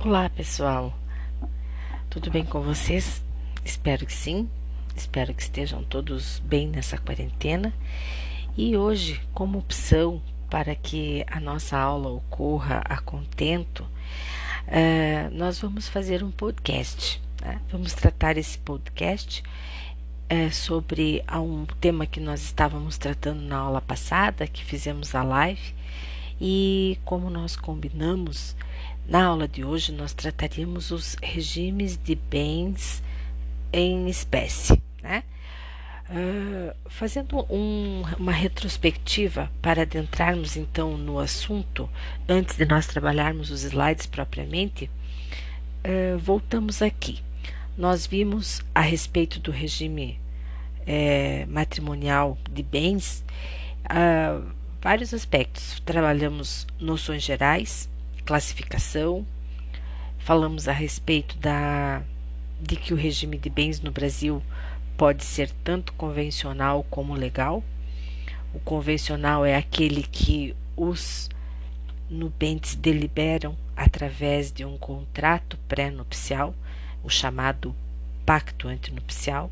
Olá, pessoal. Tudo bem com vocês? Espero que sim. Espero que estejam todos bem nessa quarentena. E hoje, como opção para que a nossa aula ocorra a contento, uh, nós vamos fazer um podcast. Né? Vamos tratar esse podcast uh, sobre um tema que nós estávamos tratando na aula passada, que fizemos a live. E como nós combinamos, na aula de hoje, nós trataríamos os regimes de bens em espécie, né? Uh, fazendo um, uma retrospectiva para adentrarmos então no assunto, antes de nós trabalharmos os slides propriamente, uh, voltamos aqui. Nós vimos a respeito do regime é, matrimonial de bens uh, vários aspectos. Trabalhamos noções gerais, classificação, falamos a respeito da de que o regime de bens no Brasil pode ser tanto convencional como legal. O convencional é aquele que os nubentes deliberam através de um contrato pré-nupcial, o chamado pacto antinupcial,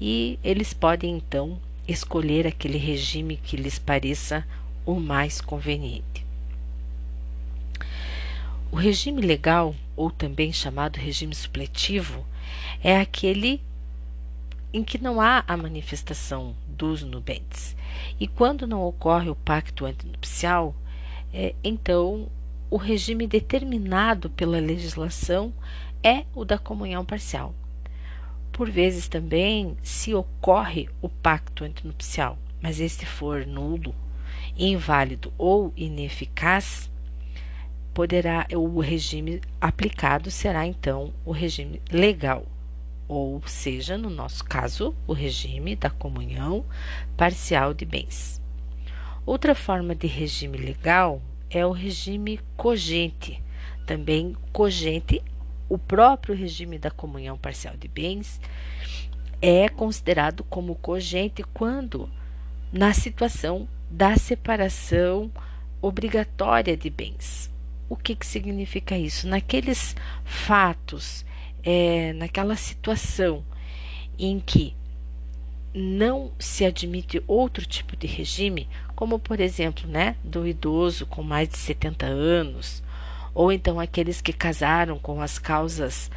e eles podem então escolher aquele regime que lhes pareça o mais conveniente. O regime legal, ou também chamado regime supletivo, é aquele em que não há a manifestação dos nubentes. E quando não ocorre o pacto antinupcial, é, então o regime determinado pela legislação é o da comunhão parcial. Por vezes também, se ocorre o pacto antinupcial, mas este for nulo, inválido ou ineficaz, poderá o regime aplicado será então o regime legal, ou seja, no nosso caso, o regime da comunhão parcial de bens. Outra forma de regime legal é o regime cogente. Também cogente, o próprio regime da comunhão parcial de bens é considerado como cogente quando na situação da separação obrigatória de bens. O que, que significa isso? Naqueles fatos, é, naquela situação em que não se admite outro tipo de regime, como por exemplo, né, do idoso com mais de 70 anos, ou então aqueles que casaram com as causas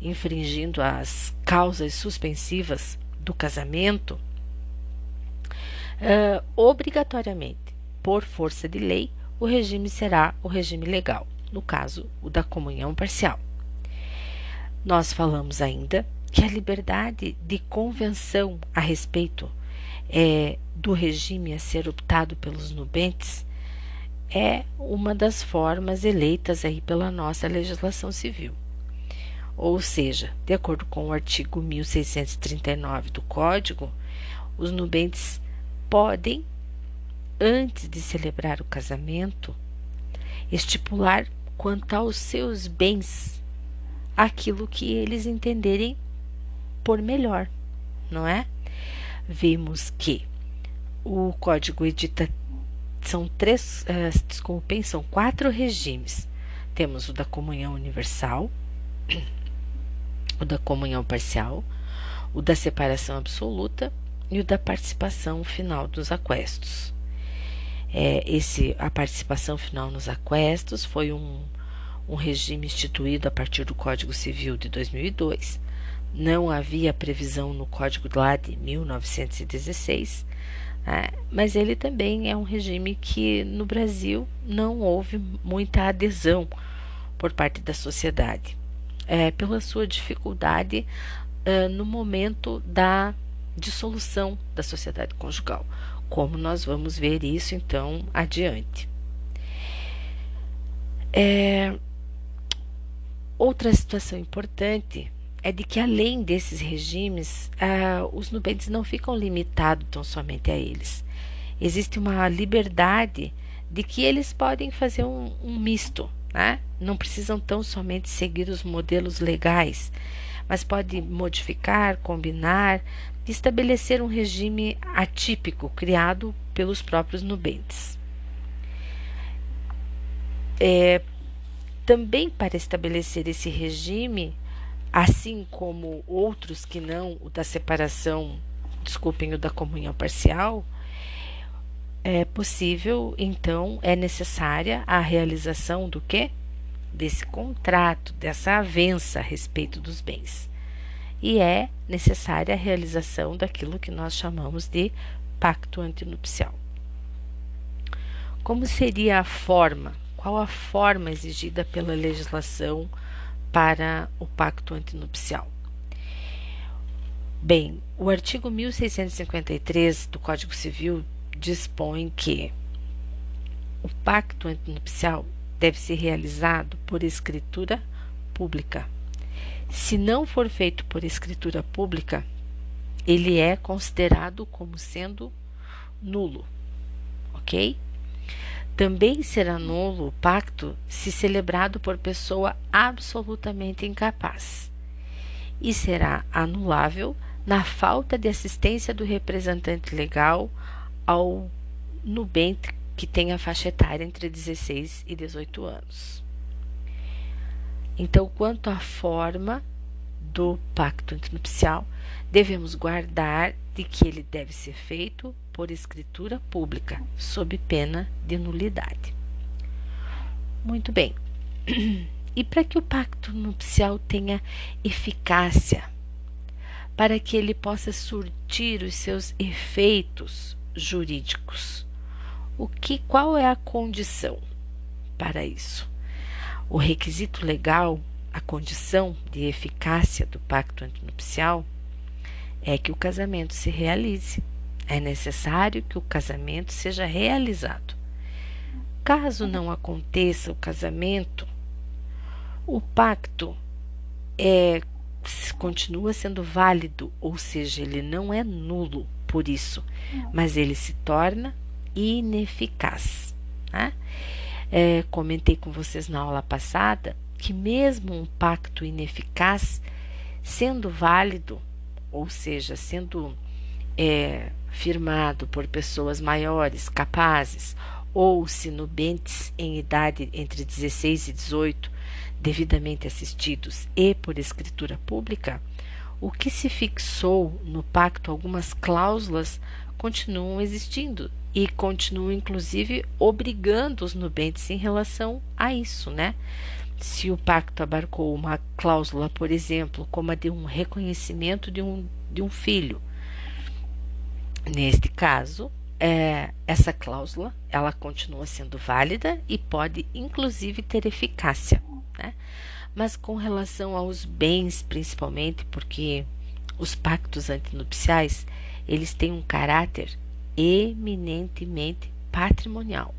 infringindo as causas suspensivas do casamento, uh, obrigatoriamente, por força de lei, o regime será o regime legal, no caso, o da comunhão parcial. Nós falamos ainda que a liberdade de convenção a respeito é, do regime a ser optado pelos nubentes é uma das formas eleitas aí pela nossa legislação civil. Ou seja, de acordo com o artigo 1639 do Código, os nubentes podem antes de celebrar o casamento, estipular quanto aos seus bens aquilo que eles entenderem por melhor, não é? Vimos que o código edita são três, uh, desculpem, são quatro regimes. Temos o da comunhão universal, o da comunhão parcial, o da separação absoluta e o da participação final dos aquestos. É, esse, a participação final nos aquestos foi um, um regime instituído a partir do Código Civil de 2002. Não havia previsão no Código lá de 1916, né? mas ele também é um regime que no Brasil não houve muita adesão por parte da sociedade, é, pela sua dificuldade uh, no momento da dissolução da sociedade conjugal como nós vamos ver isso então adiante. É, outra situação importante é de que além desses regimes, ah, os nubentes não ficam limitados tão somente a eles. Existe uma liberdade de que eles podem fazer um, um misto, né? não precisam tão somente seguir os modelos legais, mas pode modificar, combinar, estabelecer um regime atípico criado pelos próprios nubentes. É, Também para estabelecer esse regime, assim como outros que não, o da separação, desculpem, o da comunhão parcial, é possível, então, é necessária a realização do que? Desse contrato, dessa avença a respeito dos bens. E é necessária a realização daquilo que nós chamamos de pacto antinupcial. Como seria a forma? Qual a forma exigida pela legislação para o pacto antinupcial? Bem, o artigo 1653 do Código Civil dispõe que o pacto antinupcial deve ser realizado por escritura pública. Se não for feito por escritura pública, ele é considerado como sendo nulo, ok? Também será nulo o pacto se celebrado por pessoa absolutamente incapaz, e será anulável na falta de assistência do representante legal ao nubente que tenha faixa etária entre 16 e 18 anos. Então, quanto à forma do pacto antinupcial, devemos guardar de que ele deve ser feito por escritura pública, sob pena de nulidade. Muito bem. E para que o pacto nupcial tenha eficácia, para que ele possa surtir os seus efeitos jurídicos. O que qual é a condição para isso? O requisito legal, a condição de eficácia do pacto antinupcial é que o casamento se realize. É necessário que o casamento seja realizado. Caso não aconteça o casamento, o pacto é continua sendo válido, ou seja, ele não é nulo por isso, mas ele se torna ineficaz. Né? É, comentei com vocês na aula passada que, mesmo um pacto ineficaz, sendo válido, ou seja, sendo é, firmado por pessoas maiores, capazes, ou se nubentes em idade entre 16 e 18, devidamente assistidos e por escritura pública, o que se fixou no pacto, algumas cláusulas, continuam existindo e continuam, inclusive, obrigando os nubentes em relação a isso, né? Se o pacto abarcou uma cláusula, por exemplo, como a de um reconhecimento de um, de um filho, neste caso, é, essa cláusula ela continua sendo válida e pode, inclusive, ter eficácia, né? Mas com relação aos bens, principalmente, porque os pactos antinupciais, eles têm um caráter eminentemente patrimonial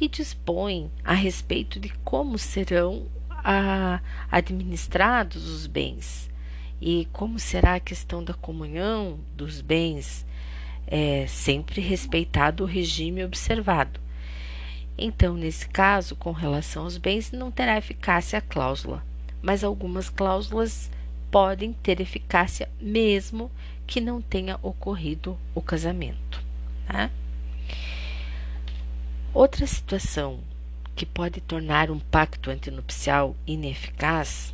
e dispõem a respeito de como serão a, administrados os bens e como será a questão da comunhão dos bens, é, sempre respeitado o regime observado. Então, nesse caso, com relação aos bens, não terá eficácia a cláusula, mas algumas cláusulas podem ter eficácia mesmo que não tenha ocorrido o casamento. Tá? Outra situação que pode tornar um pacto antinupcial ineficaz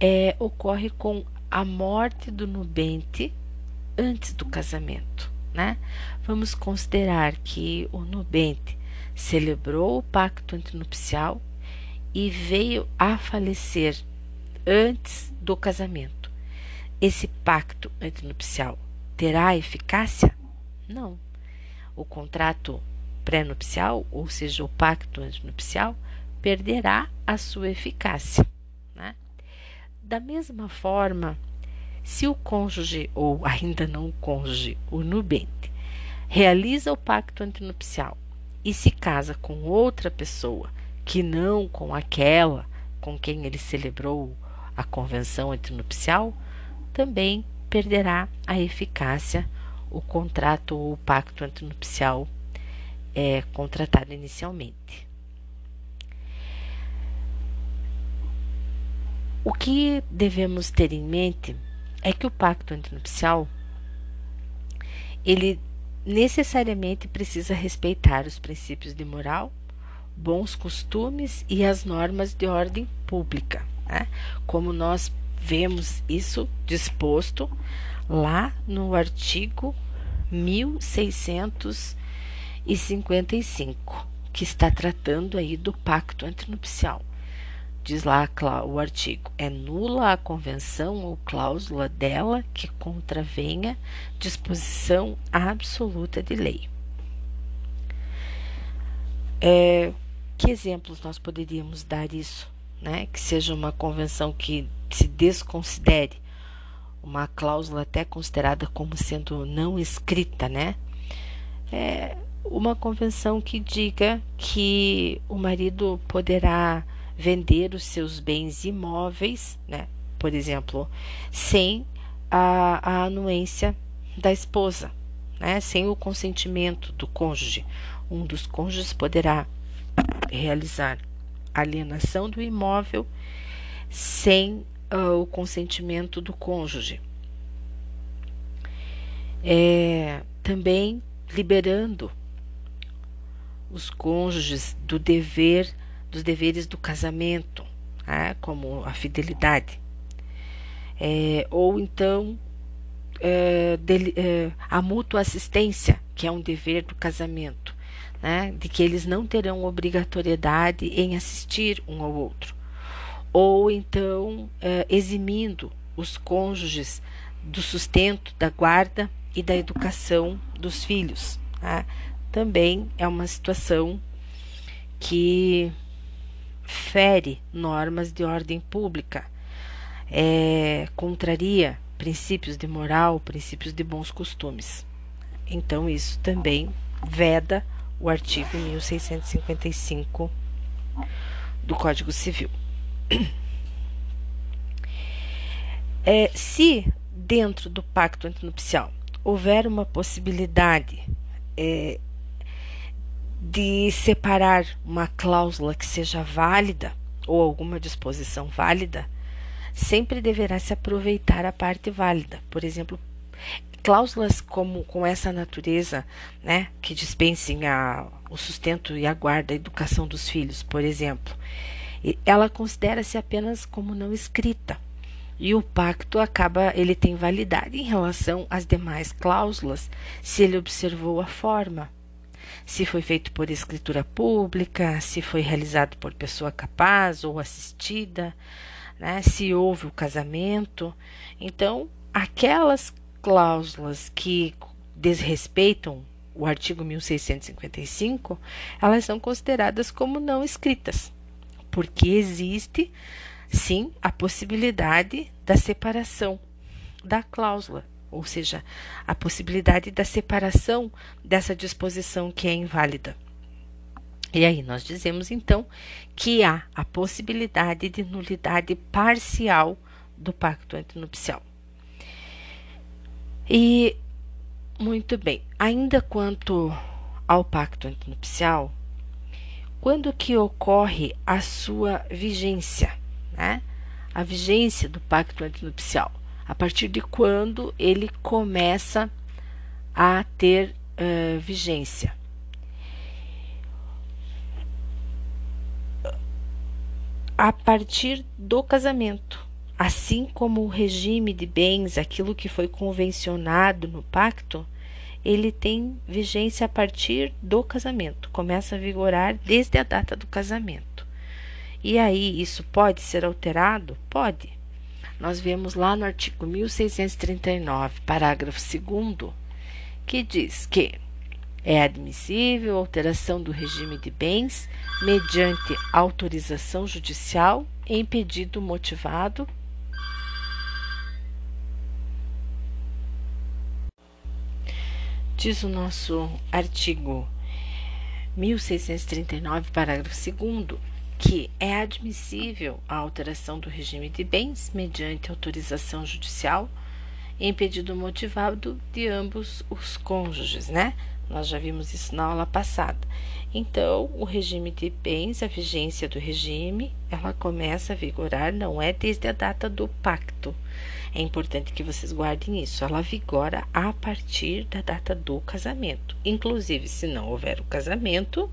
é, ocorre com a morte do nubente antes do casamento né? Vamos considerar que o nubente celebrou o pacto antinupcial e veio a falecer antes do casamento. Esse pacto antinupcial terá eficácia? Não. O contrato pré-nupcial, ou seja, o pacto antinupcial, perderá a sua eficácia. Né? Da mesma forma, se o cônjuge, ou ainda não o cônjuge, o nubente, realiza o pacto antinupcial e se casa com outra pessoa que não com aquela com quem ele celebrou a convenção antinupcial, também perderá a eficácia o contrato ou o pacto antinupcial é, contratado inicialmente. O que devemos ter em mente é que o pacto antinupcial ele necessariamente precisa respeitar os princípios de moral, bons costumes e as normas de ordem pública, né? como nós vemos isso disposto lá no artigo 1655, que está tratando aí do pacto antinupcial. Diz lá o artigo: é nula a convenção ou cláusula dela que contravenha disposição absoluta de lei. É, que exemplos nós poderíamos dar isso, né? Que seja uma convenção que se desconsidere uma cláusula até considerada como sendo não escrita, né? É uma convenção que diga que o marido poderá vender os seus bens imóveis, né? Por exemplo, sem a, a anuência da esposa, né? Sem o consentimento do cônjuge. Um dos cônjuges poderá realizar alienação do imóvel sem uh, o consentimento do cônjuge. É, também liberando os cônjuges do dever, dos deveres do casamento, né, como a fidelidade. É, ou então é, é, a mútua assistência, que é um dever do casamento, né, de que eles não terão obrigatoriedade em assistir um ao outro ou então eh, eximindo os cônjuges do sustento, da guarda e da educação dos filhos. Tá? Também é uma situação que fere normas de ordem pública, é, contraria princípios de moral, princípios de bons costumes. Então, isso também veda o artigo 1655 do Código Civil. É, se dentro do pacto antinupcial houver uma possibilidade é, de separar uma cláusula que seja válida ou alguma disposição válida, sempre deverá se aproveitar a parte válida. Por exemplo, cláusulas como com essa natureza, né, que dispensem a, o sustento e a guarda, a educação dos filhos, por exemplo, ela considera-se apenas como não escrita. E o pacto acaba, ele tem validade em relação às demais cláusulas, se ele observou a forma, se foi feito por escritura pública, se foi realizado por pessoa capaz ou assistida, né, se houve o casamento. Então, aquelas cláusulas que desrespeitam o artigo 1655, elas são consideradas como não escritas porque existe sim a possibilidade da separação da cláusula, ou seja, a possibilidade da separação dessa disposição que é inválida. E aí nós dizemos então que há a possibilidade de nulidade parcial do pacto antinupcial. E muito bem, ainda quanto ao pacto antinupcial, quando que ocorre a sua vigência, né? A vigência do pacto antinupcial, a partir de quando ele começa a ter uh, vigência. A partir do casamento, assim como o regime de bens, aquilo que foi convencionado no pacto, ele tem vigência a partir do casamento, começa a vigorar desde a data do casamento. E aí, isso pode ser alterado? Pode. Nós vemos lá no artigo 1639, parágrafo 2, que diz que é admissível alteração do regime de bens mediante autorização judicial em pedido motivado diz o nosso artigo 1639, parágrafo 2 que é admissível a alteração do regime de bens mediante autorização judicial em pedido motivado de ambos os cônjuges, né? Nós já vimos isso na aula passada. Então, o regime de bens, a vigência do regime, ela começa a vigorar não é desde a data do pacto. É importante que vocês guardem isso. Ela vigora a partir da data do casamento. Inclusive, se não houver o casamento,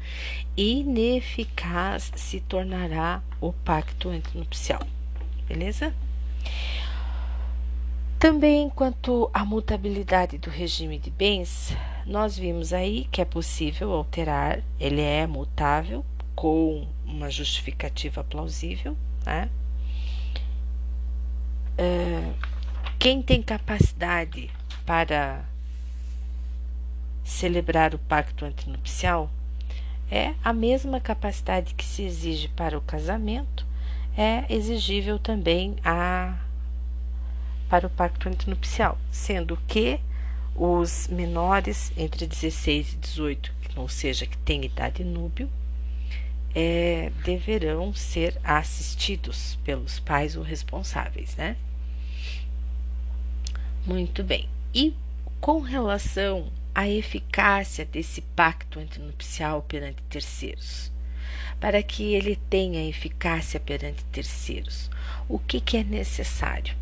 ineficaz se tornará o pacto nupcial. Beleza? Também quanto à mutabilidade do regime de bens, nós vimos aí que é possível alterar, ele é mutável com uma justificativa plausível, né? Uh, quem tem capacidade para celebrar o pacto antinupcial é a mesma capacidade que se exige para o casamento, é exigível também a para o pacto antinupcial, sendo que os menores entre 16 e 18, ou seja, que têm idade núbio, é, deverão ser assistidos pelos pais ou responsáveis, né? Muito bem. E com relação à eficácia desse pacto antinupcial perante terceiros? Para que ele tenha eficácia perante terceiros, o que, que é necessário?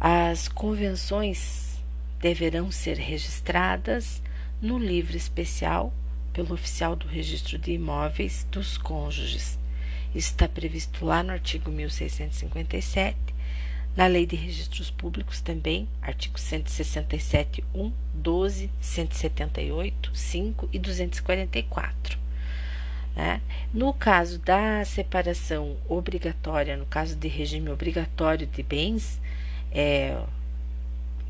As convenções deverão ser registradas no livro especial pelo oficial do registro de imóveis dos cônjuges. Isso está previsto lá no artigo 1657, na Lei de Registros Públicos também, artigo 167, 1, 12, 178, 5 e 244. Né? No caso da separação obrigatória, no caso de regime obrigatório de bens, é,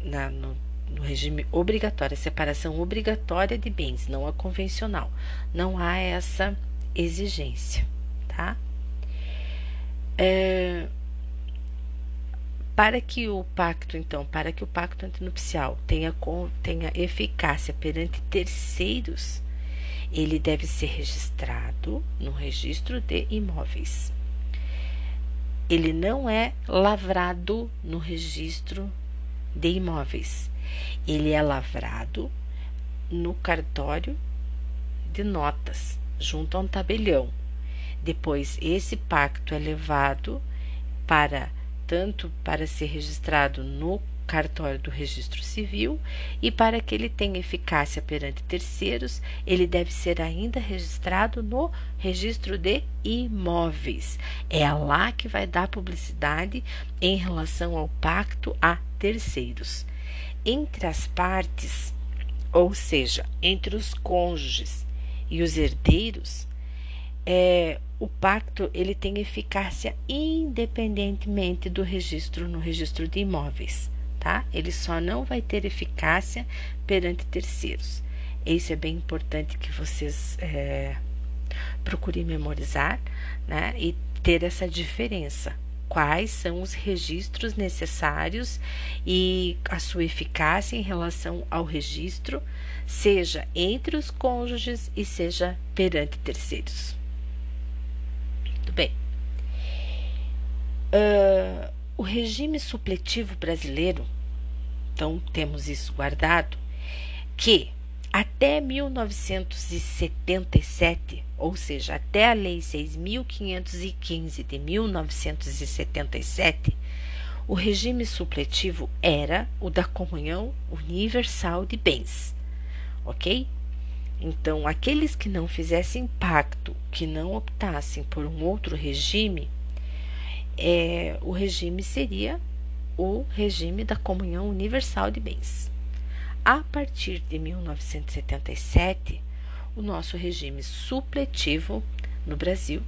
na, no, no regime obrigatório, a separação obrigatória de bens, não a convencional. Não há essa exigência, tá? É, para que o pacto, então, para que o pacto antinupcial tenha, tenha eficácia perante terceiros, ele deve ser registrado no registro de imóveis ele não é lavrado no registro de imóveis. Ele é lavrado no cartório de notas, junto a um tabelião. Depois, esse pacto é levado para tanto para ser registrado no cartório do registro civil e para que ele tenha eficácia perante terceiros, ele deve ser ainda registrado no registro de imóveis. É lá que vai dar publicidade em relação ao pacto a terceiros. Entre as partes, ou seja, entre os cônjuges e os herdeiros, é, o pacto ele tem eficácia independentemente do registro no registro de imóveis tá? Ele só não vai ter eficácia perante terceiros. Isso é bem importante que vocês é, procurem memorizar, né? E ter essa diferença. Quais são os registros necessários e a sua eficácia em relação ao registro, seja entre os cônjuges e seja perante terceiros. Muito bem. Uh, o regime supletivo brasileiro, então temos isso guardado, que até 1977, ou seja, até a Lei 6.515 de 1977, o regime supletivo era o da comunhão universal de bens, ok? Então, aqueles que não fizessem pacto, que não optassem por um outro regime, é, o regime seria o regime da comunhão universal de bens. A partir de 1977, o nosso regime supletivo no Brasil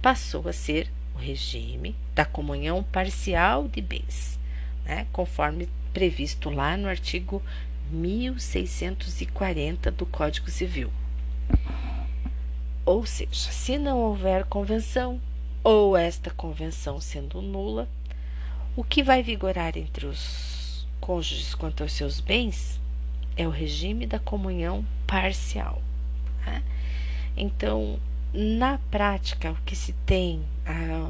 passou a ser o regime da comunhão parcial de bens, né, conforme previsto lá no artigo 1640 do Código Civil. Ou seja, se não houver convenção, ou esta convenção sendo nula, o que vai vigorar entre os cônjuges quanto aos seus bens é o regime da comunhão parcial. Né? Então, na prática, o que se tem,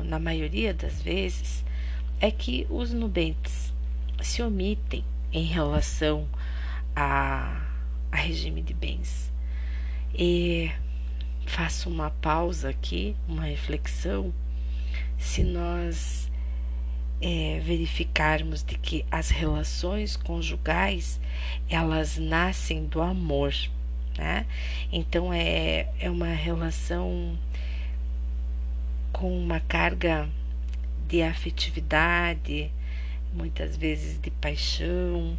na maioria das vezes, é que os nubentes se omitem em relação a, a regime de bens. E faço uma pausa aqui, uma reflexão. Se nós é, verificarmos de que as relações conjugais elas nascem do amor, né? Então é, é uma relação com uma carga de afetividade, muitas vezes de paixão,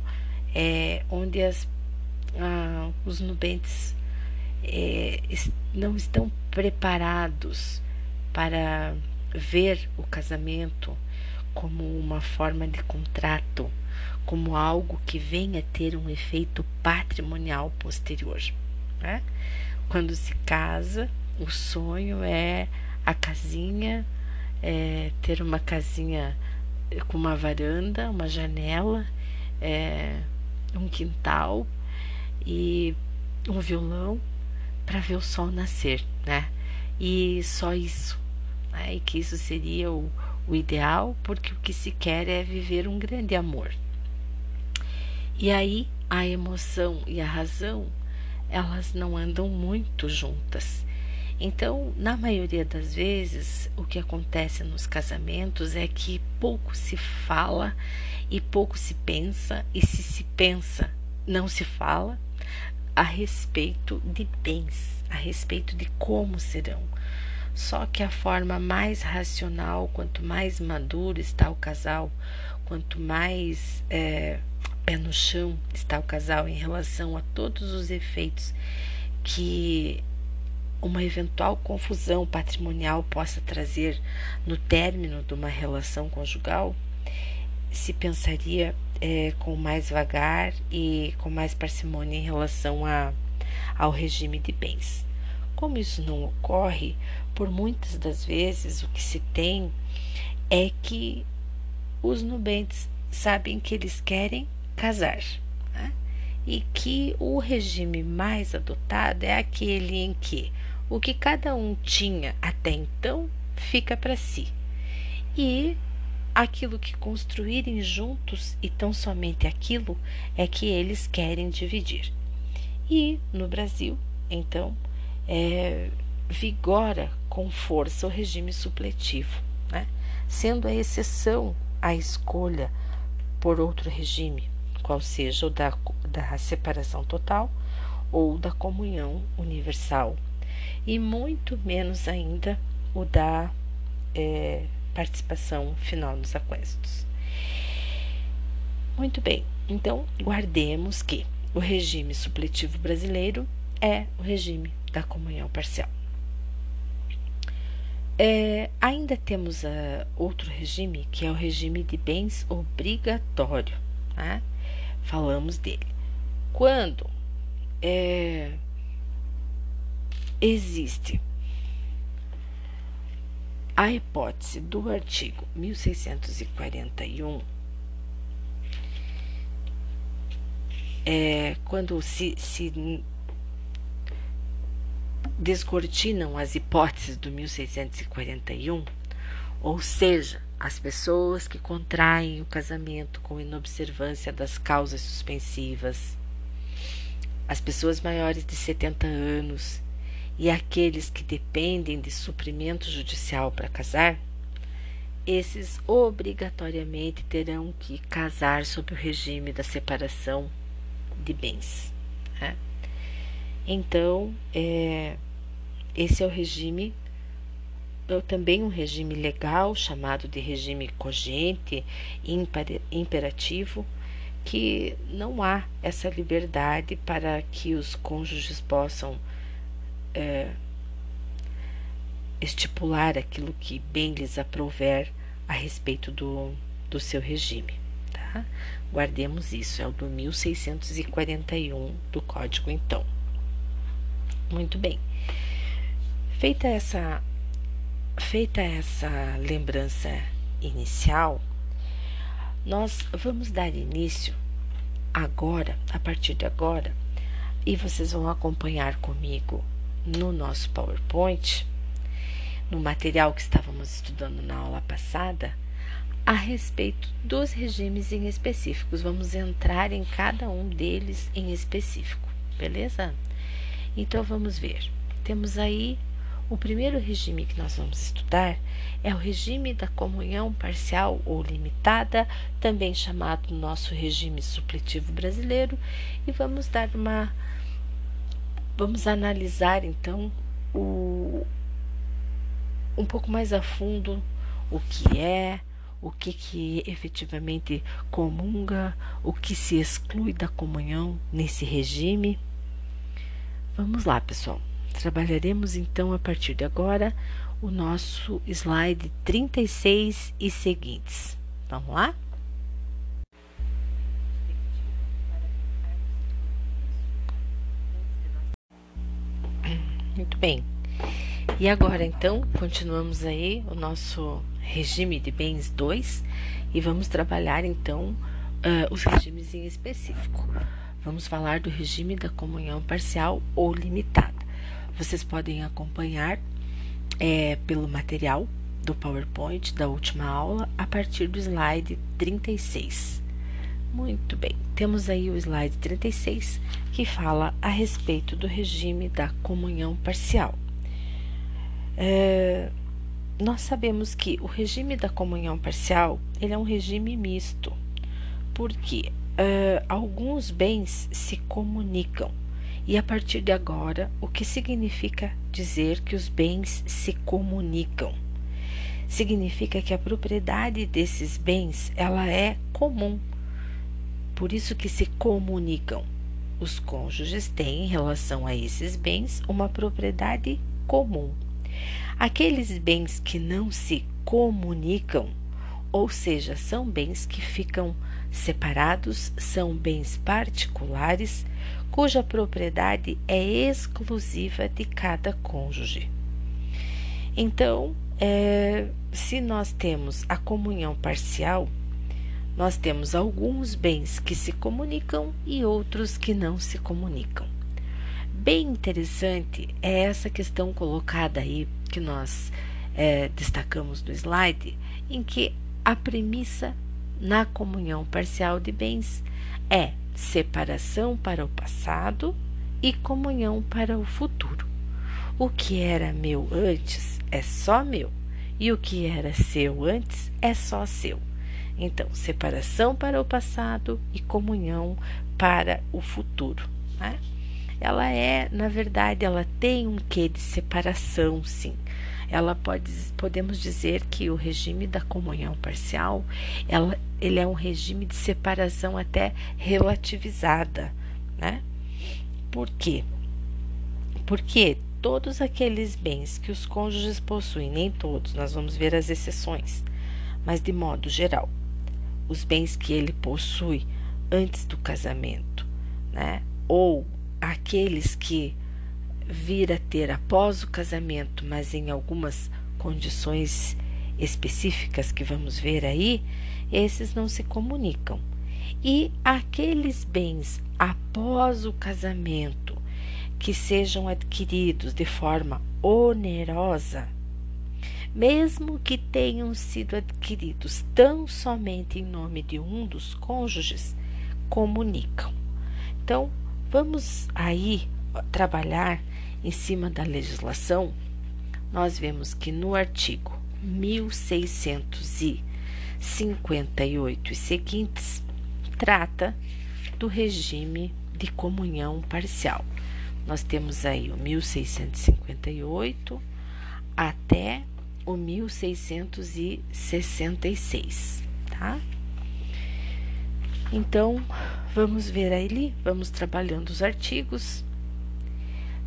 é, onde as, ah, os nubentes é, não estão preparados para ver o casamento como uma forma de contrato, como algo que venha ter um efeito patrimonial posterior. Né? Quando se casa, o sonho é a casinha, é ter uma casinha com uma varanda, uma janela, é, um quintal e um violão para ver o sol nascer, né? E só isso, né? E que isso seria o, o ideal, porque o que se quer é viver um grande amor. E aí a emoção e a razão, elas não andam muito juntas. Então, na maioria das vezes, o que acontece nos casamentos é que pouco se fala e pouco se pensa, e se se pensa, não se fala a respeito de bens, a respeito de como serão. Só que a forma mais racional, quanto mais maduro está o casal, quanto mais é, pé no chão está o casal em relação a todos os efeitos que uma eventual confusão patrimonial possa trazer no término de uma relação conjugal, se pensaria é, com mais vagar e com mais parcimônia em relação a, ao regime de bens. Como isso não ocorre, por muitas das vezes o que se tem é que os nubentes sabem que eles querem casar né? e que o regime mais adotado é aquele em que o que cada um tinha até então fica para si e aquilo que construírem juntos e tão somente aquilo é que eles querem dividir. E no Brasil, então, é, vigora com força o regime supletivo, né? sendo a exceção a escolha por outro regime, qual seja o da, da separação total ou da comunhão universal, e muito menos ainda o da é, participação final nos aquestos. Muito bem, então guardemos que o regime supletivo brasileiro é o regime da comunhão parcial. É, ainda temos uh, outro regime que é o regime de bens obrigatório. Né? Falamos dele. Quando é, existe a hipótese do artigo 1641 é quando se, se descortinam as hipóteses do 1641, ou seja, as pessoas que contraem o casamento com inobservância das causas suspensivas, as pessoas maiores de 70 anos e aqueles que dependem de suprimento judicial para casar, esses obrigatoriamente terão que casar sob o regime da separação de bens. Né? Então, é, esse é o regime, também um regime legal, chamado de regime cogente, imperativo, que não há essa liberdade para que os cônjuges possam é, estipular aquilo que bem lhes aprouver a respeito do, do seu regime. Tá? Guardemos isso, é o do 1641 do Código, então. Muito bem. Feita essa, feita essa lembrança inicial, nós vamos dar início agora, a partir de agora, e vocês vão acompanhar comigo no nosso PowerPoint, no material que estávamos estudando na aula passada, a respeito dos regimes em específicos. Vamos entrar em cada um deles em específico, beleza? Então vamos ver. Temos aí o primeiro regime que nós vamos estudar é o regime da comunhão parcial ou limitada, também chamado nosso regime supletivo brasileiro, e vamos dar uma vamos analisar então o um pouco mais a fundo o que é, o que, que efetivamente comunga, o que se exclui da comunhão nesse regime. Vamos lá, pessoal. Trabalharemos então a partir de agora o nosso slide 36 e seguintes. Vamos lá? Muito bem. E agora então, continuamos aí o nosso regime de bens 2 e vamos trabalhar então uh, os regimes em específico. Vamos falar do regime da comunhão parcial ou limitada. Vocês podem acompanhar é, pelo material do PowerPoint da última aula a partir do slide 36. Muito bem, temos aí o slide 36 que fala a respeito do regime da comunhão parcial. É, nós sabemos que o regime da comunhão parcial ele é um regime misto, porque uh, alguns bens se comunicam. E a partir de agora, o que significa dizer que os bens se comunicam? Significa que a propriedade desses bens ela é comum. Por isso que se comunicam. Os cônjuges têm em relação a esses bens uma propriedade comum. Aqueles bens que não se comunicam, ou seja, são bens que ficam separados, são bens particulares cuja propriedade é exclusiva de cada cônjuge. Então, é, se nós temos a comunhão parcial, nós temos alguns bens que se comunicam e outros que não se comunicam. Bem interessante é essa questão colocada aí que nós é, destacamos no slide, em que a premissa na comunhão parcial de bens é separação para o passado e comunhão para o futuro. O que era meu antes é só meu, e o que era seu antes é só seu. Então, separação para o passado e comunhão para o futuro. Né? ela é, na verdade, ela tem um quê de separação, sim. Ela pode, podemos dizer que o regime da comunhão parcial, ela, ele é um regime de separação até relativizada, né? Por quê? Porque todos aqueles bens que os cônjuges possuem, nem todos, nós vamos ver as exceções, mas de modo geral, os bens que ele possui antes do casamento, né? Ou aqueles que vir a ter após o casamento, mas em algumas condições específicas que vamos ver aí, esses não se comunicam. E aqueles bens após o casamento que sejam adquiridos de forma onerosa, mesmo que tenham sido adquiridos tão somente em nome de um dos cônjuges, comunicam. Então, Vamos aí trabalhar em cima da legislação. Nós vemos que no artigo 1658 e seguintes trata do regime de comunhão parcial. Nós temos aí o 1658 até o 1666, tá? Então, vamos ver aí, vamos trabalhando os artigos.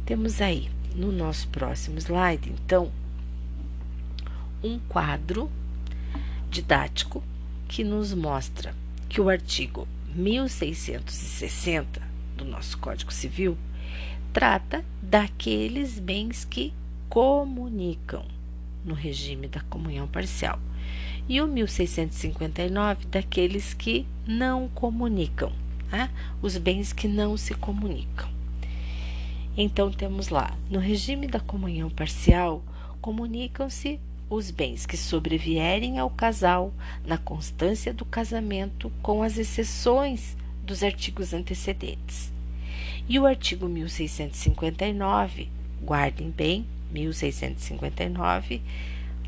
Temos aí no nosso próximo slide, então, um quadro didático que nos mostra que o artigo 1660 do nosso Código Civil trata daqueles bens que comunicam no regime da comunhão parcial e o 1659 daqueles que não comunicam, né? os bens que não se comunicam. Então temos lá, no regime da comunhão parcial, comunicam-se os bens que sobrevierem ao casal na constância do casamento, com as exceções dos artigos antecedentes. E o artigo 1659, guardem bem, 1659,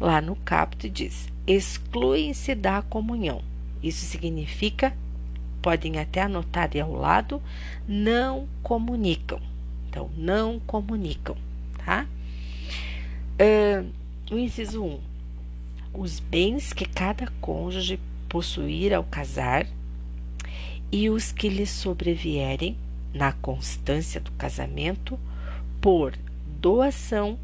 lá no caput diz: excluem-se da comunhão. Isso significa, podem até anotar aí ao lado, não comunicam. Então, não comunicam, tá? Uh, o inciso 1. Os bens que cada cônjuge possuir ao casar e os que lhe sobrevierem na constância do casamento por doação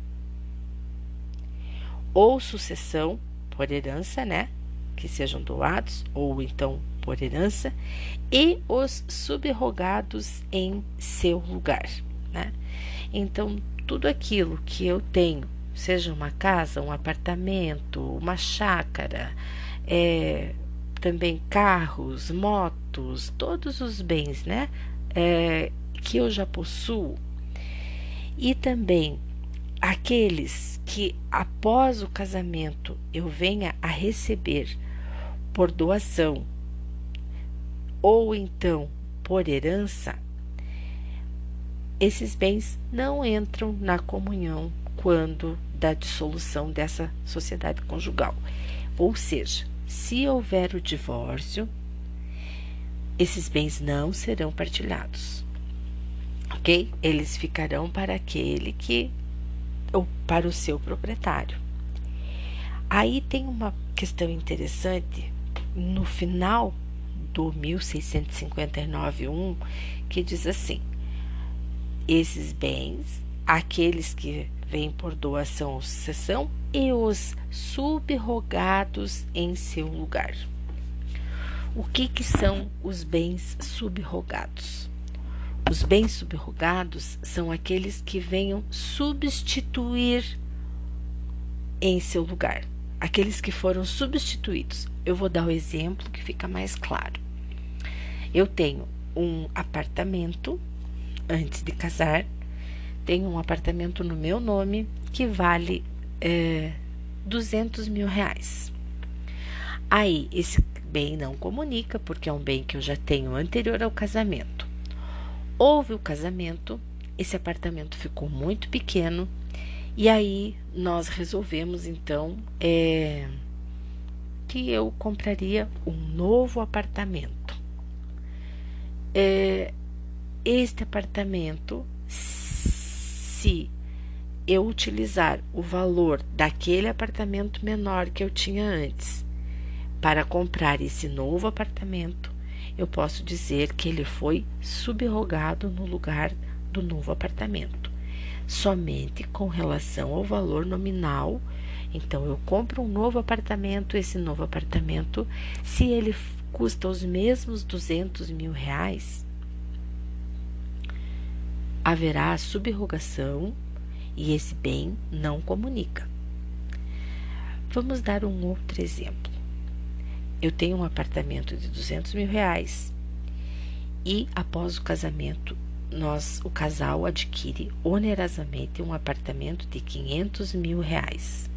ou sucessão por herança, né? Que sejam doados ou então por herança e os subrogados em seu lugar, né? Então, tudo aquilo que eu tenho, seja uma casa, um apartamento, uma chácara, é, também carros, motos, todos os bens, né? É, que eu já possuo e também aqueles que após o casamento eu venha a receber por doação ou então por herança, esses bens não entram na comunhão quando da dissolução dessa sociedade conjugal. Ou seja, se houver o divórcio, esses bens não serão partilhados. Ok? Eles ficarão para aquele que ou para o seu proprietário. Aí tem uma questão interessante no final do 1659.1 que diz assim: esses bens, aqueles que vêm por doação ou sucessão, e os subrogados em seu lugar. O que, que são os bens subrogados? Os bens subrogados são aqueles que venham substituir em seu lugar, aqueles que foram substituídos. Eu vou dar o exemplo que fica mais claro. Eu tenho um apartamento antes de casar, tenho um apartamento no meu nome que vale é, 200 mil reais. Aí, esse bem não comunica, porque é um bem que eu já tenho anterior ao casamento. Houve o casamento, esse apartamento ficou muito pequeno, e aí nós resolvemos então é, que eu compraria um novo apartamento. É, este apartamento, se eu utilizar o valor daquele apartamento menor que eu tinha antes para comprar esse novo apartamento, eu posso dizer que ele foi subrogado no lugar do novo apartamento, somente com relação ao valor nominal. Então, eu compro um novo apartamento, esse novo apartamento, se ele custa os mesmos 200 mil reais, haverá subrogação e esse bem não comunica. Vamos dar um outro exemplo. Eu tenho um apartamento de 200 mil reais e após o casamento nós, o casal adquire onerosamente um apartamento de 500 mil reais.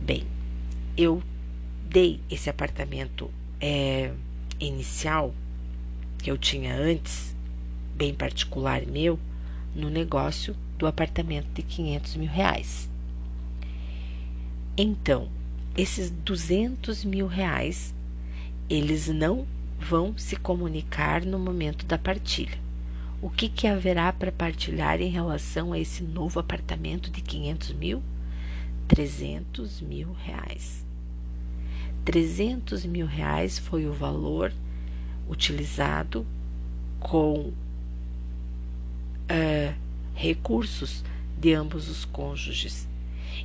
Bem, eu dei esse apartamento é, inicial que eu tinha antes, bem particular meu, no negócio do apartamento de 500 mil reais. Então, esses 200 mil reais, eles não vão se comunicar no momento da partilha. O que, que haverá para partilhar em relação a esse novo apartamento de 500 mil? 300 mil reais. 300 mil reais foi o valor utilizado com uh, recursos de ambos os cônjuges.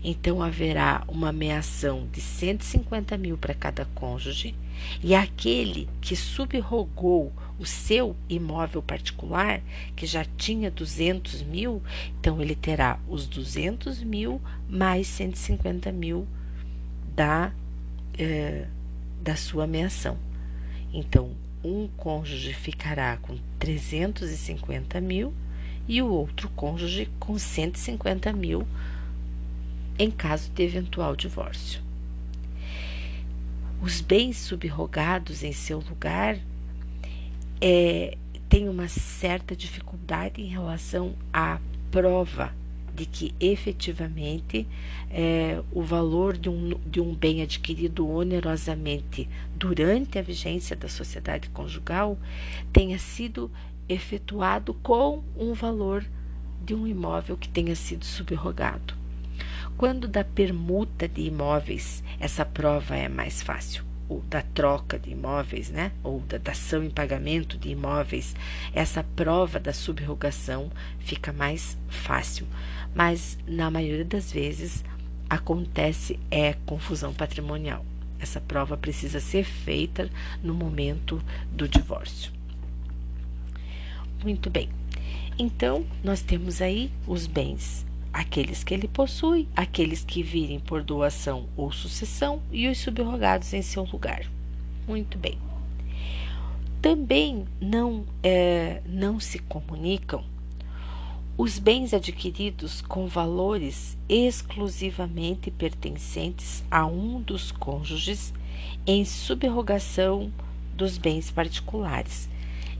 Então haverá uma ameação de 150 mil para cada cônjuge, e aquele que subrogou o seu imóvel particular, que já tinha 200 mil, então ele terá os 200 mil mais 150 mil da, eh, da sua ameação. Então, um cônjuge ficará com 350 mil e o outro cônjuge com 150 mil em caso de eventual divórcio. Os bens subrogados em seu lugar é, tem uma certa dificuldade em relação à prova de que efetivamente é, o valor de um, de um bem adquirido onerosamente durante a vigência da sociedade conjugal tenha sido efetuado com um valor de um imóvel que tenha sido subrogado. Quando da permuta de imóveis, essa prova é mais fácil ou da troca de imóveis, né, ou da dação em pagamento de imóveis, essa prova da subrogação fica mais fácil, mas na maioria das vezes acontece é confusão patrimonial. Essa prova precisa ser feita no momento do divórcio. Muito bem. Então, nós temos aí os bens aqueles que ele possui, aqueles que virem por doação ou sucessão e os subrogados em seu lugar. Muito bem. Também não, é, não se comunicam os bens adquiridos com valores exclusivamente pertencentes a um dos cônjuges em subrogação dos bens particulares.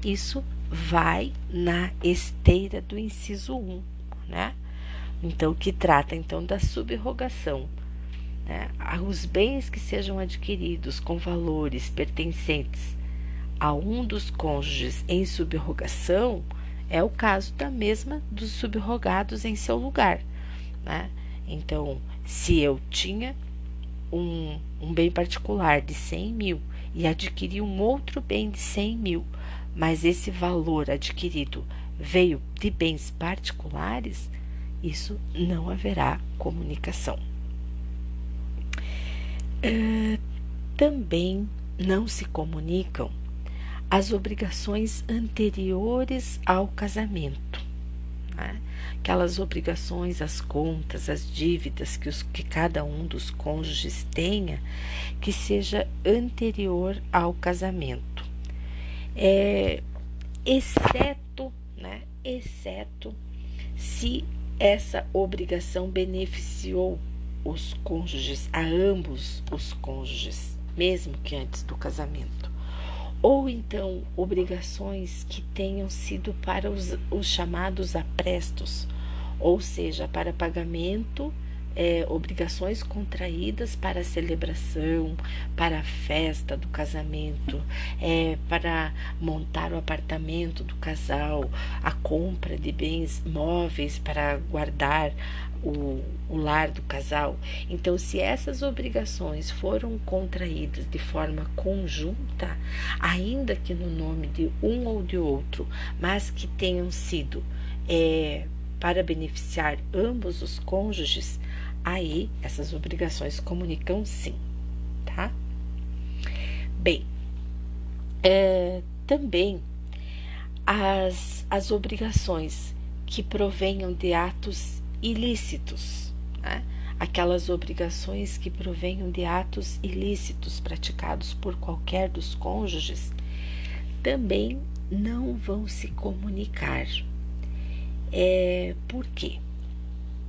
Isso vai na esteira do inciso 1, né? Então, que trata então da subrogação. Né? Os bens que sejam adquiridos com valores pertencentes a um dos cônjuges em subrogação é o caso da mesma dos subrogados em seu lugar. Né? Então, se eu tinha um, um bem particular de 100 mil e adquiri um outro bem de 100 mil, mas esse valor adquirido veio de bens particulares, isso não haverá comunicação. Uh, também não se comunicam as obrigações anteriores ao casamento. Né? Aquelas obrigações, as contas, as dívidas que, os, que cada um dos cônjuges tenha, que seja anterior ao casamento. É, exceto, né, exceto se essa obrigação beneficiou os cônjuges, a ambos os cônjuges, mesmo que antes do casamento. Ou então obrigações que tenham sido para os, os chamados aprestos, ou seja, para pagamento é, obrigações contraídas para a celebração, para a festa do casamento, é, para montar o apartamento do casal, a compra de bens móveis para guardar o, o lar do casal. Então, se essas obrigações foram contraídas de forma conjunta, ainda que no nome de um ou de outro, mas que tenham sido é, para beneficiar ambos os cônjuges, aí essas obrigações comunicam sim, tá? Bem, é, também as, as obrigações que provenham de atos ilícitos, né? aquelas obrigações que provenham de atos ilícitos praticados por qualquer dos cônjuges, também não vão se comunicar é, por quê?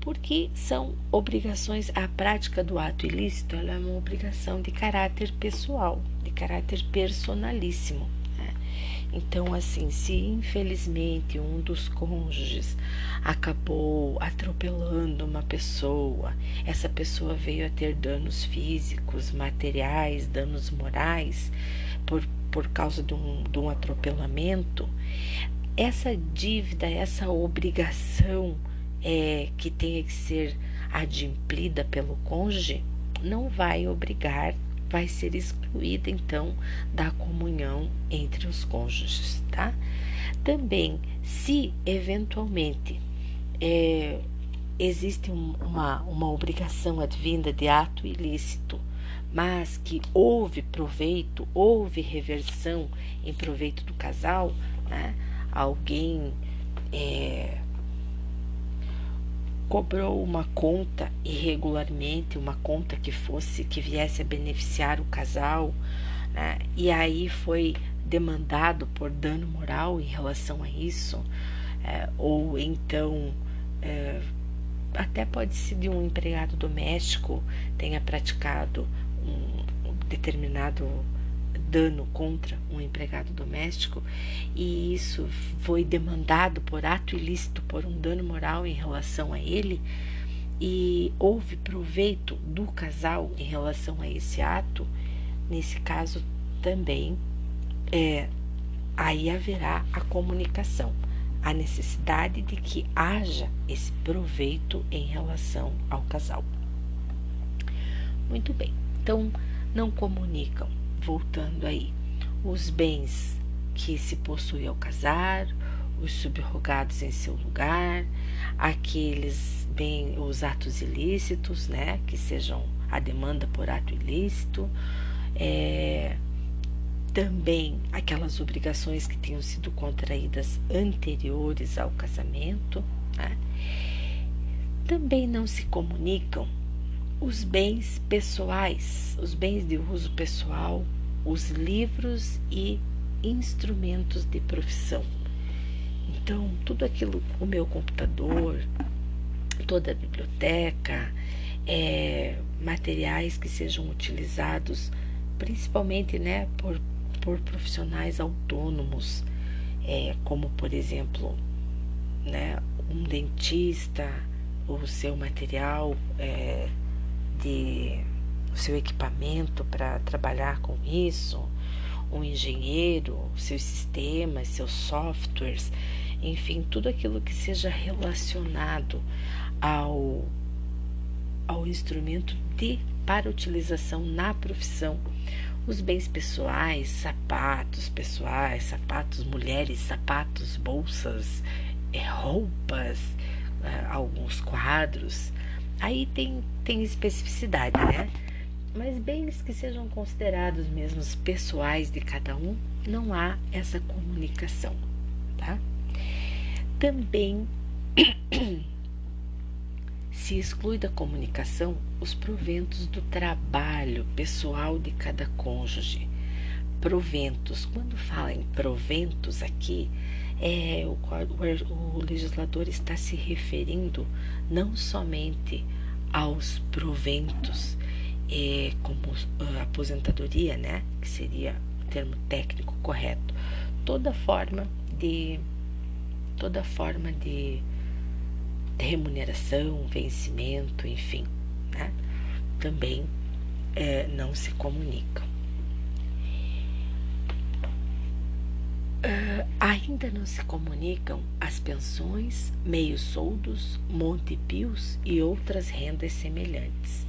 Porque são obrigações, a prática do ato ilícito é uma obrigação de caráter pessoal, de caráter personalíssimo. Né? Então, assim, se infelizmente um dos cônjuges acabou atropelando uma pessoa, essa pessoa veio a ter danos físicos, materiais, danos morais por, por causa de um, de um atropelamento, essa dívida, essa obrigação é, que tenha que ser adimplida pelo cônjuge, não vai obrigar, vai ser excluída então da comunhão entre os cônjuges, tá? Também, se eventualmente é, existe um, uma, uma obrigação advinda de ato ilícito, mas que houve proveito, houve reversão em proveito do casal, né? Alguém é, cobrou uma conta irregularmente, uma conta que fosse que viesse a beneficiar o casal, né? e aí foi demandado por dano moral em relação a isso, é, ou então é, até pode ser de um empregado doméstico tenha praticado um, um determinado dano contra um empregado doméstico e isso foi demandado por ato ilícito por um dano moral em relação a ele e houve proveito do casal em relação a esse ato, nesse caso também é, aí haverá a comunicação, a necessidade de que haja esse proveito em relação ao casal. Muito bem, então não comunicam, voltando aí, os bens que se possui ao casar, os subrogados em seu lugar, aqueles bem os atos ilícitos, né, que sejam a demanda por ato ilícito, é, também aquelas obrigações que tenham sido contraídas anteriores ao casamento. Né? Também não se comunicam os bens pessoais, os bens de uso pessoal, os livros e instrumentos de profissão. Então, tudo aquilo, o meu computador, toda a biblioteca, é, materiais que sejam utilizados principalmente né, por, por profissionais autônomos, é, como por exemplo né, um dentista, o seu material é, de o seu equipamento para trabalhar com isso, um engenheiro, seus sistemas, seus softwares, enfim, tudo aquilo que seja relacionado ao, ao instrumento de para utilização na profissão. Os bens pessoais, sapatos pessoais, sapatos mulheres, sapatos, bolsas, é, roupas, é, alguns quadros. Aí tem, tem especificidade, né? Mas bens que sejam considerados mesmo pessoais de cada um, não há essa comunicação, tá? Também se exclui da comunicação os proventos do trabalho pessoal de cada cônjuge. Proventos, quando fala em proventos aqui, é, o, o, o legislador está se referindo não somente aos proventos, é, como a aposentadoria, né, que seria o termo técnico correto, toda forma de toda forma de remuneração, vencimento, enfim, né? também é, não se comunicam. Uh, ainda não se comunicam as pensões, meios soldos, montepios e outras rendas semelhantes.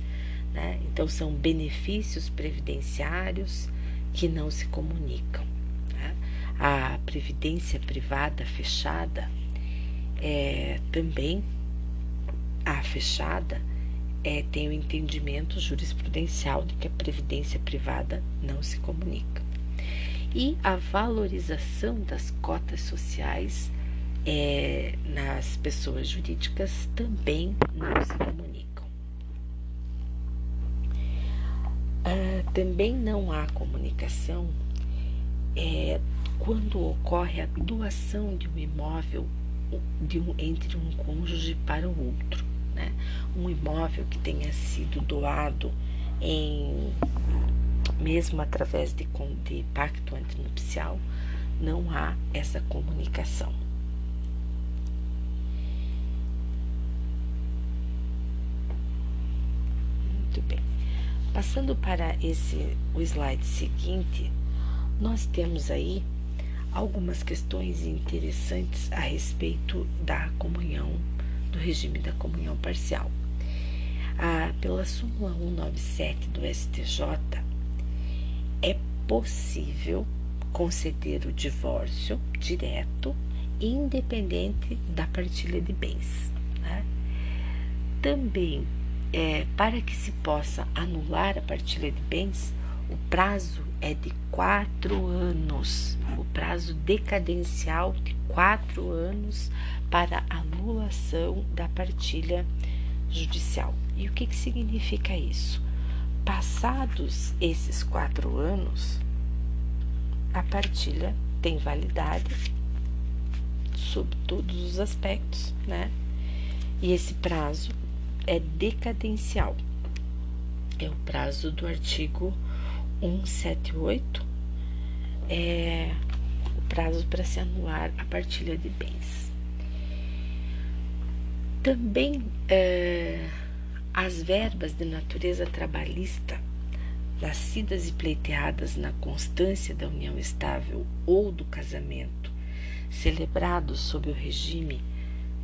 Né? Então, são benefícios previdenciários que não se comunicam. Né? A previdência privada fechada é, também a fechada é, tem o entendimento jurisprudencial de que a previdência privada não se comunica. E a valorização das cotas sociais é, nas pessoas jurídicas também não se comunicam. Ah, também não há comunicação é, quando ocorre a doação de um imóvel de um, entre um cônjuge para o outro né? um imóvel que tenha sido doado em mesmo através de, de pacto antinupcial, não há essa comunicação. Muito bem. Passando para esse o slide seguinte, nós temos aí algumas questões interessantes a respeito da comunhão do regime da comunhão parcial. Ah, pela súmula 197 do STJ, possível conceder o divórcio direto, independente da partilha de bens. Né? Também, é, para que se possa anular a partilha de bens, o prazo é de quatro anos, o prazo decadencial de quatro anos para anulação da partilha judicial. E o que, que significa isso? Passados esses quatro anos, a partilha tem validade sob todos os aspectos, né? E esse prazo é decadencial. É o prazo do artigo 178 é, o prazo para se anular a partilha de bens. Também é, as verbas de natureza trabalhista, nascidas e pleiteadas na constância da união estável ou do casamento, celebrados sob o regime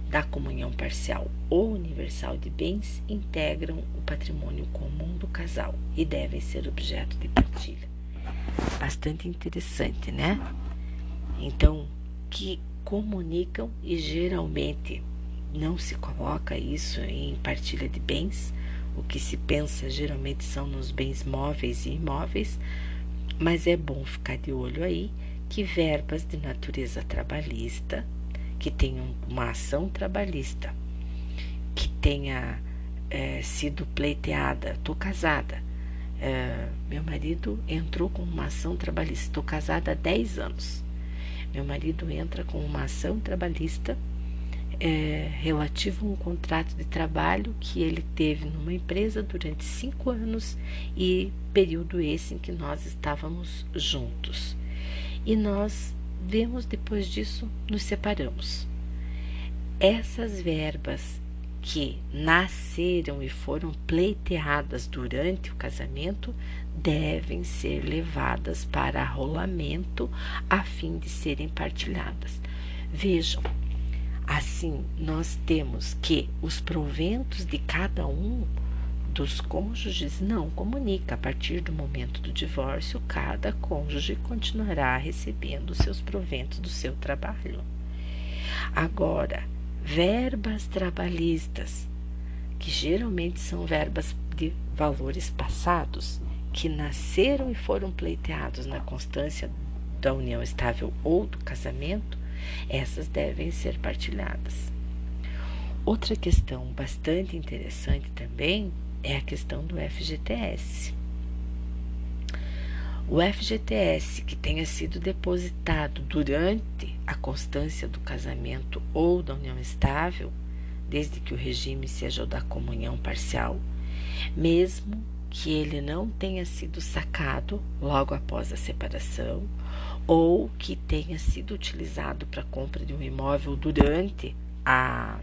da comunhão parcial ou universal de bens, integram o patrimônio comum do casal e devem ser objeto de partilha. Bastante interessante, né? Então, que comunicam e geralmente não se coloca isso em partilha de bens. O que se pensa geralmente são nos bens móveis e imóveis, mas é bom ficar de olho aí que verbas de natureza trabalhista, que tenham uma ação trabalhista, que tenha é, sido pleiteada, estou casada, é, meu marido entrou com uma ação trabalhista, estou casada há 10 anos. Meu marido entra com uma ação trabalhista é, relativo a um contrato de trabalho que ele teve numa empresa durante cinco anos e período esse em que nós estávamos juntos. E nós vemos depois disso, nos separamos. Essas verbas que nasceram e foram pleiteadas durante o casamento devem ser levadas para rolamento a fim de serem partilhadas. Vejam, Assim, nós temos que os proventos de cada um dos cônjuges não comunica. A partir do momento do divórcio, cada cônjuge continuará recebendo seus proventos do seu trabalho. Agora, verbas trabalhistas, que geralmente são verbas de valores passados, que nasceram e foram pleiteados na constância da união estável ou do casamento, essas devem ser partilhadas. Outra questão bastante interessante também é a questão do FGTS. O FGTS que tenha sido depositado durante a constância do casamento ou da união estável, desde que o regime seja o da comunhão parcial, mesmo que ele não tenha sido sacado logo após a separação ou que tenha sido utilizado para compra de um imóvel durante a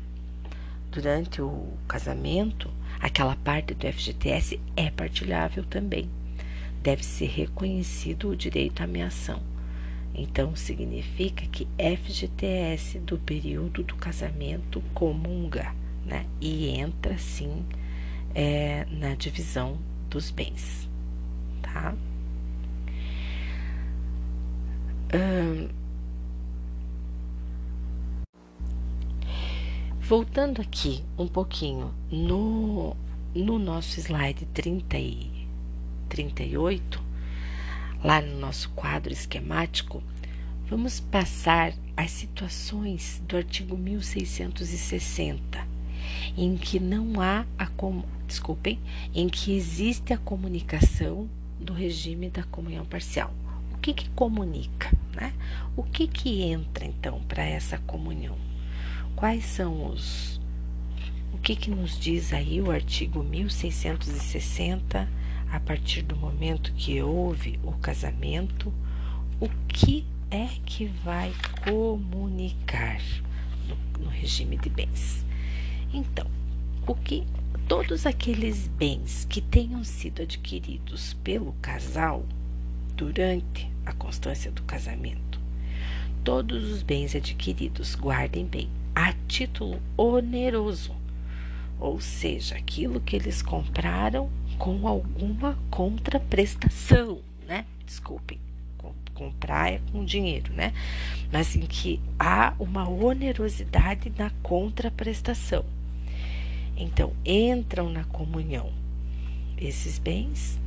durante o casamento, aquela parte do FGTS é partilhável também. Deve ser reconhecido o direito à ameação. Então, significa que FGTS do período do casamento comunga, né? E entra sim é, na divisão dos bens, tá? Voltando aqui um pouquinho no, no nosso slide 30 e 38, lá no nosso quadro esquemático, vamos passar as situações do artigo 1660, em que não há a desculpem, em que existe a comunicação do regime da comunhão parcial que, que comunica? Né? O que, que entra então para essa comunhão? Quais são os. O que, que nos diz aí o artigo 1660, a partir do momento que houve o casamento? O que é que vai comunicar no, no regime de bens? Então, o que todos aqueles bens que tenham sido adquiridos pelo casal durante a constância do casamento. Todos os bens adquiridos, guardem bem, a título oneroso, ou seja, aquilo que eles compraram com alguma contraprestação, né? Desculpem, comprar é com dinheiro, né? Mas em que há uma onerosidade na contraprestação. Então, entram na comunhão esses bens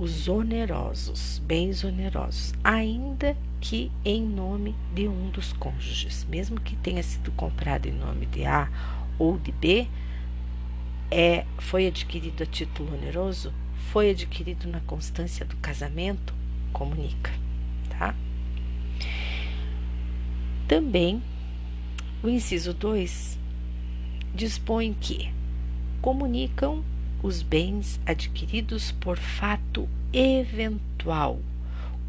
os onerosos, bens onerosos, ainda que em nome de um dos cônjuges, mesmo que tenha sido comprado em nome de A ou de B, é, foi adquirido a título oneroso, foi adquirido na constância do casamento, comunica, tá? Também o inciso 2 dispõe que comunicam os bens adquiridos por fato eventual,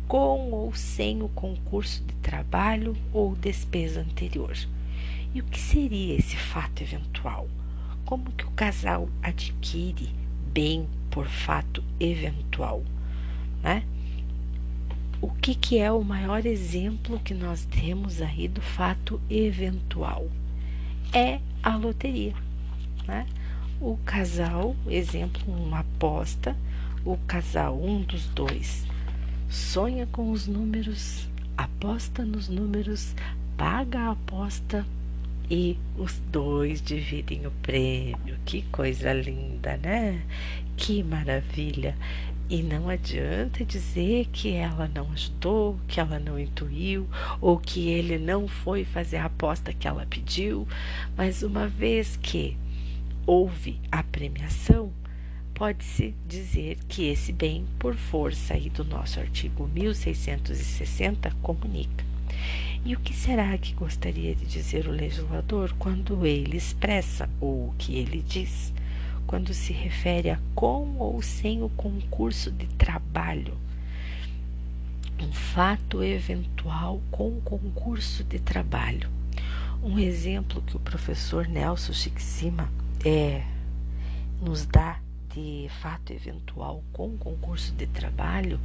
com ou sem o concurso de trabalho ou despesa anterior. E o que seria esse fato eventual? Como que o casal adquire bem por fato eventual, né? O que, que é o maior exemplo que nós temos aí do fato eventual? É a loteria, né? O casal, exemplo, uma aposta, o casal, um dos dois, sonha com os números, aposta nos números, paga a aposta e os dois dividem o prêmio. Que coisa linda, né? Que maravilha! E não adianta dizer que ela não ajudou, que ela não intuiu, ou que ele não foi fazer a aposta que ela pediu, mas uma vez que houve a premiação, pode-se dizer que esse bem, por força aí do nosso artigo 1660, comunica. E o que será que gostaria de dizer o legislador quando ele expressa ou o que ele diz? Quando se refere a com ou sem o concurso de trabalho. Um fato eventual com concurso de trabalho. Um exemplo que o professor Nelson Chiquicima é, nos dá de fato eventual com concurso de trabalho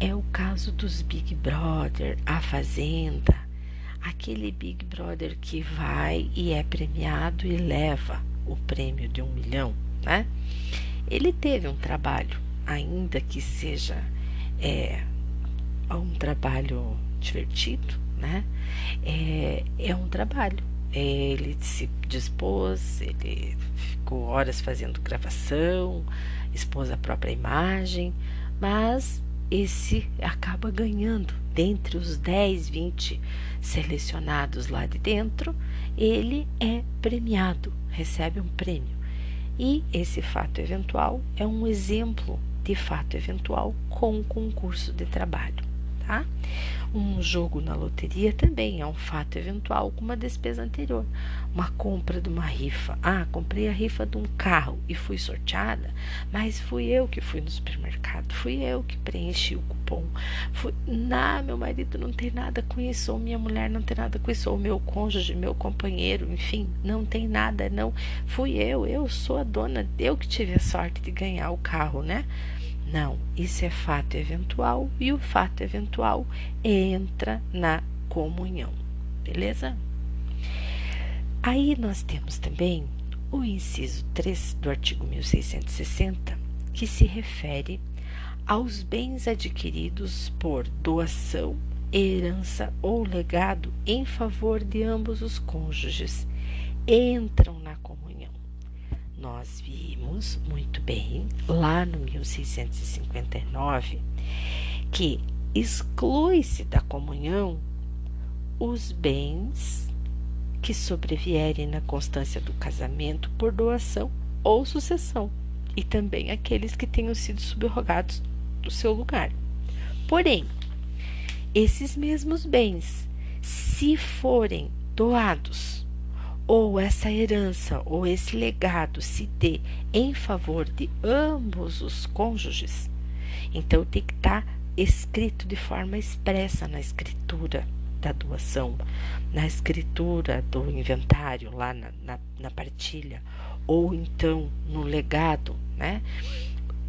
é o caso dos Big Brother, a Fazenda, aquele Big Brother que vai e é premiado e leva o prêmio de um milhão, né? Ele teve um trabalho, ainda que seja é, um trabalho divertido, né? É, é um trabalho. Ele se dispôs, ele ficou horas fazendo gravação, expôs a própria imagem, mas esse acaba ganhando dentre os 10, 20 selecionados lá de dentro, ele é premiado, recebe um prêmio. E esse fato eventual é um exemplo de fato eventual com concurso de trabalho, tá? Um jogo na loteria também é um fato eventual com uma despesa anterior. Uma compra de uma rifa. Ah, comprei a rifa de um carro e fui sorteada, mas fui eu que fui no supermercado, fui eu que preenchi o cupom. Fui... Não, meu marido não tem nada com isso, ou minha mulher não tem nada com isso, ou meu cônjuge, meu companheiro, enfim, não tem nada, não. Fui eu, eu sou a dona, eu que tive a sorte de ganhar o carro, né? Não, isso é fato eventual e o fato eventual entra na comunhão, beleza? Aí nós temos também o inciso 3 do artigo 1660, que se refere aos bens adquiridos por doação, herança ou legado em favor de ambos os cônjuges. Entram na nós vimos muito bem lá no 1659 que exclui-se da comunhão os bens que sobrevierem na constância do casamento por doação ou sucessão, e também aqueles que tenham sido subrogados do seu lugar. Porém, esses mesmos bens, se forem doados ou essa herança ou esse legado se dê em favor de ambos os cônjuges, então tem que estar tá escrito de forma expressa na escritura da doação, na escritura do inventário, lá na, na, na partilha, ou então no legado, né?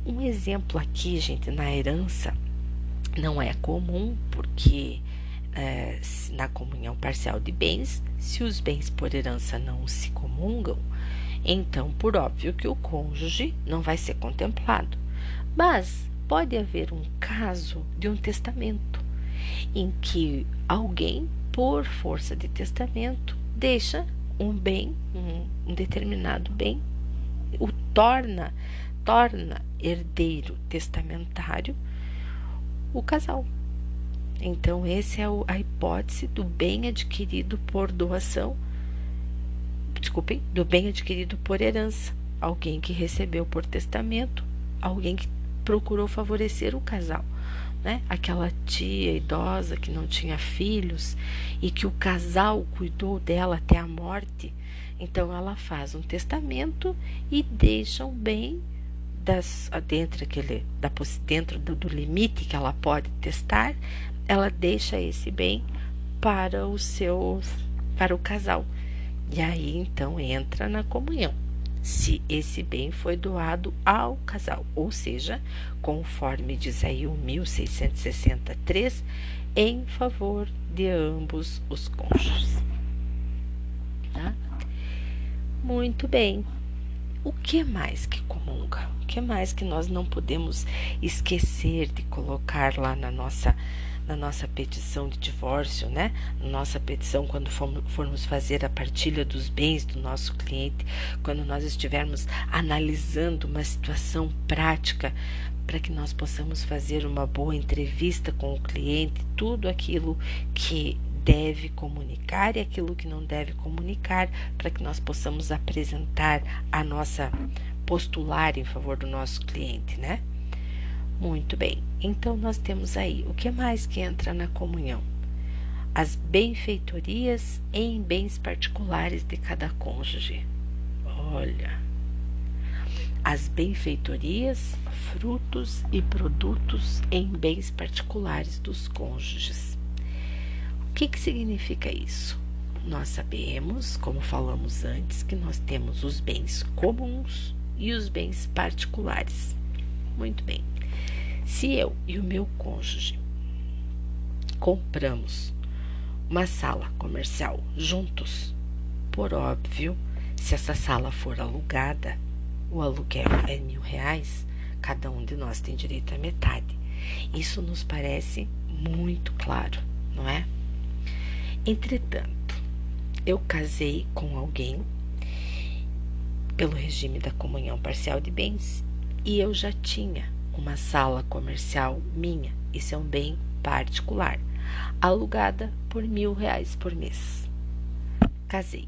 Um exemplo aqui, gente, na herança não é comum, porque é, na comunhão parcial de bens, se os bens por herança não se comungam, então, por óbvio que o cônjuge não vai ser contemplado. Mas pode haver um caso de um testamento em que alguém, por força de testamento, deixa um bem, um, um determinado bem, o torna, torna herdeiro testamentário o casal. Então, essa é a hipótese do bem adquirido por doação, desculpem, do bem adquirido por herança. Alguém que recebeu por testamento, alguém que procurou favorecer o casal. Né? Aquela tia idosa que não tinha filhos e que o casal cuidou dela até a morte. Então ela faz um testamento e deixa um bem das, dentro, aquele, da, dentro do, do limite que ela pode testar, ela deixa esse bem para o seu para o casal. E aí então entra na comunhão. Se esse bem foi doado ao casal, ou seja, conforme diz aí o 1663, em favor de ambos os cônjuges. Tá? Muito bem. O que mais que comunga? O que mais que nós não podemos esquecer de colocar lá na nossa na nossa petição de divórcio, né? Na nossa petição quando formos fazer a partilha dos bens do nosso cliente, quando nós estivermos analisando uma situação prática para que nós possamos fazer uma boa entrevista com o cliente, tudo aquilo que deve comunicar e aquilo que não deve comunicar, para que nós possamos apresentar a nossa postular em favor do nosso cliente, né? Muito bem. Então nós temos aí o que mais que entra na comunhão? As benfeitorias em bens particulares de cada cônjuge. Olha, as benfeitorias, frutos e produtos em bens particulares dos cônjuges. O que, que significa isso? Nós sabemos, como falamos antes, que nós temos os bens comuns e os bens particulares. Muito bem. Se eu e o meu cônjuge compramos uma sala comercial juntos, por óbvio, se essa sala for alugada, o aluguel é mil reais, cada um de nós tem direito à metade. Isso nos parece muito claro, não é? Entretanto, eu casei com alguém pelo regime da comunhão parcial de bens e eu já tinha uma sala comercial minha, isso é um bem particular, alugada por mil reais por mês. Casei.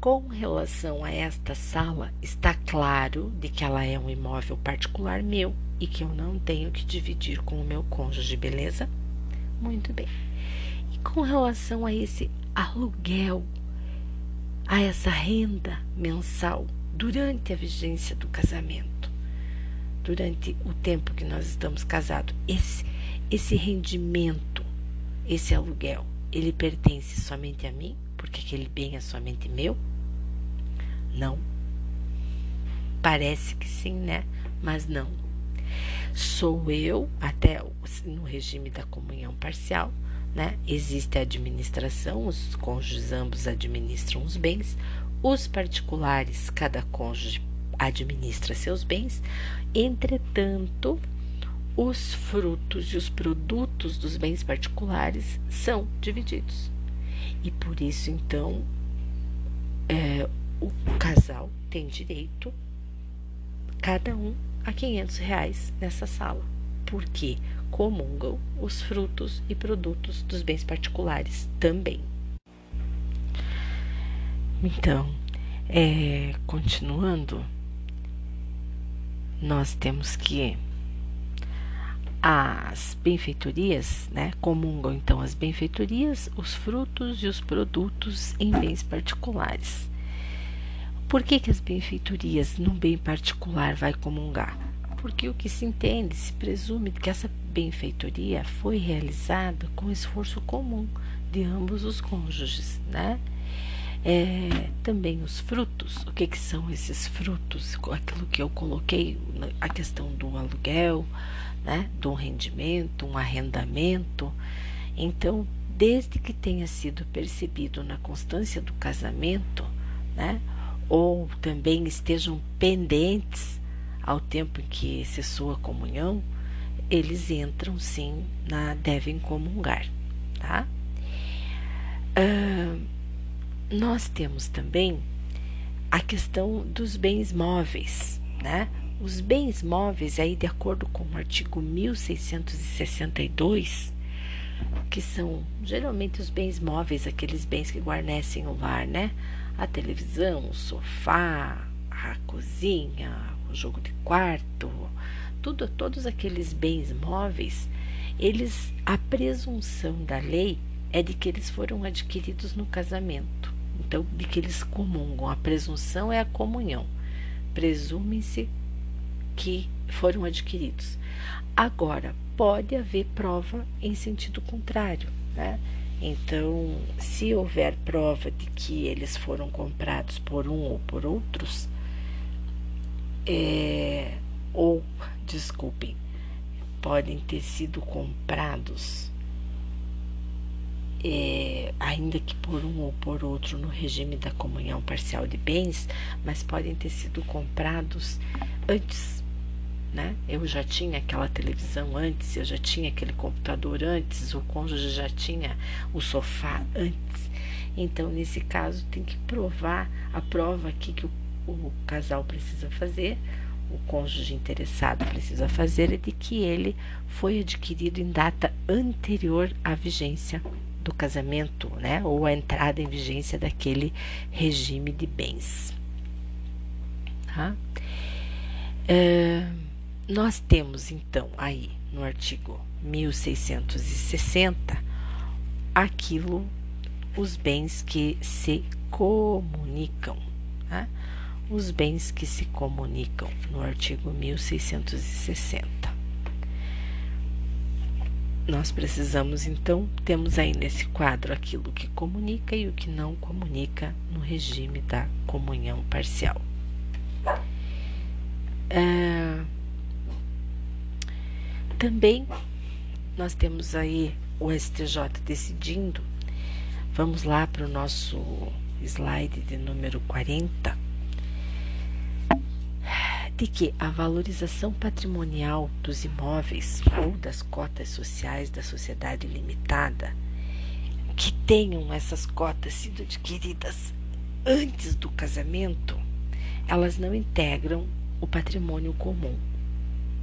Com relação a esta sala, está claro de que ela é um imóvel particular meu e que eu não tenho que dividir com o meu cônjuge, beleza? Muito bem. E com relação a esse aluguel, a essa renda mensal durante a vigência do casamento, durante o tempo que nós estamos casados, esse, esse rendimento, esse aluguel, ele pertence somente a mim, porque aquele bem é somente meu? Não. Parece que sim, né? Mas não. Sou eu, até no regime da comunhão parcial, né? Existe a administração, os cônjuges ambos administram os bens, os particulares, cada cônjuge administra seus bens, entretanto, os frutos e os produtos dos bens particulares são divididos. E por isso, então, é, o casal tem direito, cada um, a 500 reais nessa sala, porque comungam os frutos e produtos dos bens particulares também. Então, é, continuando, nós temos que as benfeitorias, né, comungam então as benfeitorias, os frutos e os produtos em bens particulares. Por que, que as benfeitorias num bem particular vai comungar? Porque o que se entende, se presume que essa benfeitoria foi realizada com esforço comum de ambos os cônjuges, né? É, também os frutos, o que, que são esses frutos? Aquilo que eu coloquei, a questão do aluguel, né, do rendimento, um arrendamento. Então, desde que tenha sido percebido na constância do casamento, né, ou também estejam pendentes ao tempo em que cessou a comunhão, eles entram sim na devem comungar, tá? Nós temos também a questão dos bens móveis, né? Os bens móveis, aí de acordo com o artigo 1662, que são geralmente os bens móveis, aqueles bens que guarnecem o lar, né? A televisão, o sofá, a cozinha, o jogo de quarto, tudo, todos aqueles bens móveis, eles, a presunção da lei é de que eles foram adquiridos no casamento. Então, de que eles comungam. A presunção é a comunhão. Presume-se que foram adquiridos. Agora, pode haver prova em sentido contrário, né? Então, se houver prova de que eles foram comprados por um ou por outros, é, ou, desculpem, podem ter sido comprados, é, ainda que por um ou por outro no regime da comunhão parcial de bens, mas podem ter sido comprados antes né? Eu já tinha aquela televisão antes, eu já tinha aquele computador antes, o cônjuge já tinha o sofá antes. Então, nesse caso, tem que provar a prova aqui que o, o casal precisa fazer, o cônjuge interessado precisa fazer, é de que ele foi adquirido em data anterior à vigência do casamento, né? Ou a entrada em vigência daquele regime de bens. Tá? É, nós temos então aí no artigo 1660 aquilo, os bens que se comunicam, né? os bens que se comunicam no artigo 1660. Nós precisamos então, temos aí nesse quadro aquilo que comunica e o que não comunica no regime da comunhão parcial. É, também nós temos aí o STJ decidindo. Vamos lá para o nosso slide de número 40. De que a valorização patrimonial dos imóveis ou das cotas sociais da sociedade limitada que tenham essas cotas sido adquiridas antes do casamento, elas não integram o patrimônio comum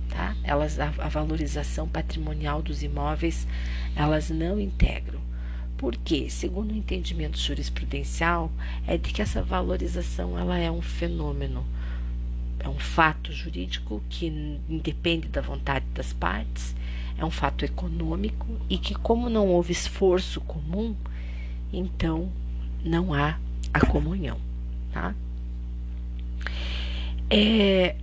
tá? Elas a, a valorização patrimonial dos imóveis, elas não integram. Porque, segundo o entendimento jurisprudencial, é de que essa valorização ela é um fenômeno, é um fato jurídico que independe da vontade das partes, é um fato econômico e que, como não houve esforço comum, então não há a comunhão, tá? É,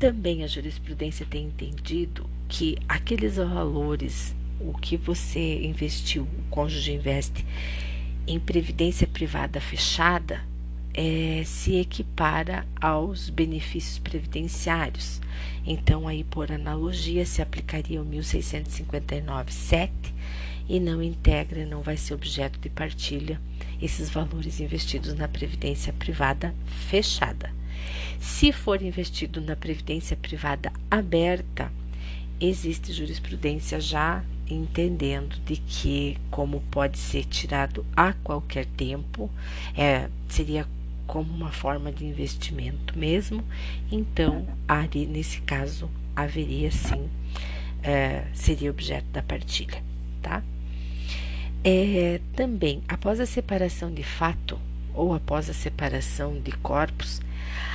também a jurisprudência tem entendido que aqueles valores, o que você investiu, o cônjuge investe em previdência privada fechada, é, se equipara aos benefícios previdenciários. Então, aí por analogia, se aplicaria o 1659,7 e não integra, não vai ser objeto de partilha esses valores investidos na previdência privada fechada. Se for investido na previdência privada aberta, existe jurisprudência já entendendo de que, como pode ser tirado a qualquer tempo, é, seria como uma forma de investimento mesmo, então, ali, nesse caso, haveria sim, é, seria objeto da partilha, tá? É, também, após a separação de fato ou após a separação de corpos,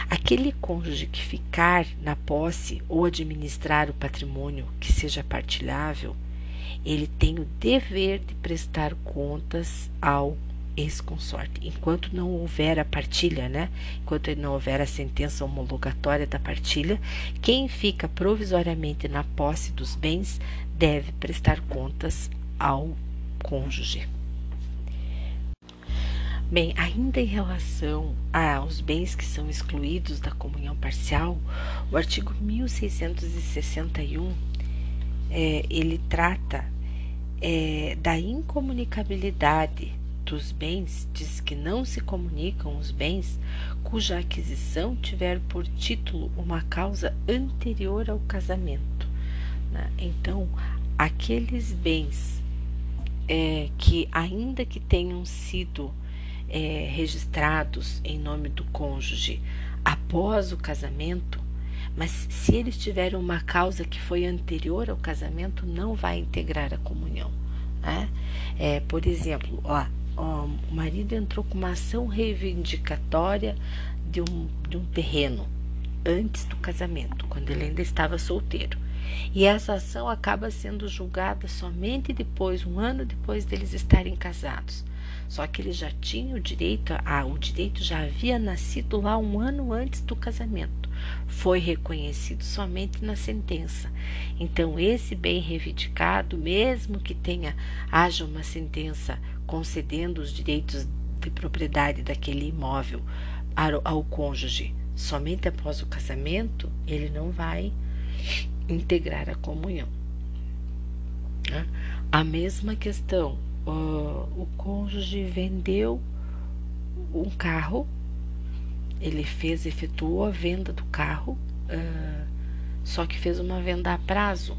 Aquele cônjuge que ficar na posse ou administrar o patrimônio que seja partilhável, ele tem o dever de prestar contas ao ex-consorte. Enquanto não houver a partilha, né? Enquanto não houver a sentença homologatória da partilha, quem fica provisoriamente na posse dos bens deve prestar contas ao cônjuge. Bem, ainda em relação aos bens que são excluídos da comunhão parcial, o artigo 1661 é, ele trata é, da incomunicabilidade dos bens, diz que não se comunicam os bens cuja aquisição tiver por título uma causa anterior ao casamento. Né? Então, aqueles bens é, que, ainda que tenham sido é, registrados em nome do cônjuge após o casamento, mas se eles tiverem uma causa que foi anterior ao casamento, não vai integrar a comunhão. Né? É, por exemplo, ó, ó, o marido entrou com uma ação reivindicatória de um, de um terreno antes do casamento, quando ele ainda estava solteiro. E essa ação acaba sendo julgada somente depois, um ano depois deles estarem casados. Só que ele já tinha o direito, a, o direito já havia nascido lá um ano antes do casamento. foi reconhecido somente na sentença. Então, esse bem reivindicado, mesmo que tenha haja uma sentença concedendo os direitos de propriedade daquele imóvel ao, cônjuge somente após o casamento, ele não vai integrar a comunhão. Né? A mesma questão, o cônjuge vendeu um carro, ele fez, efetuou a venda do carro, só que fez uma venda a prazo.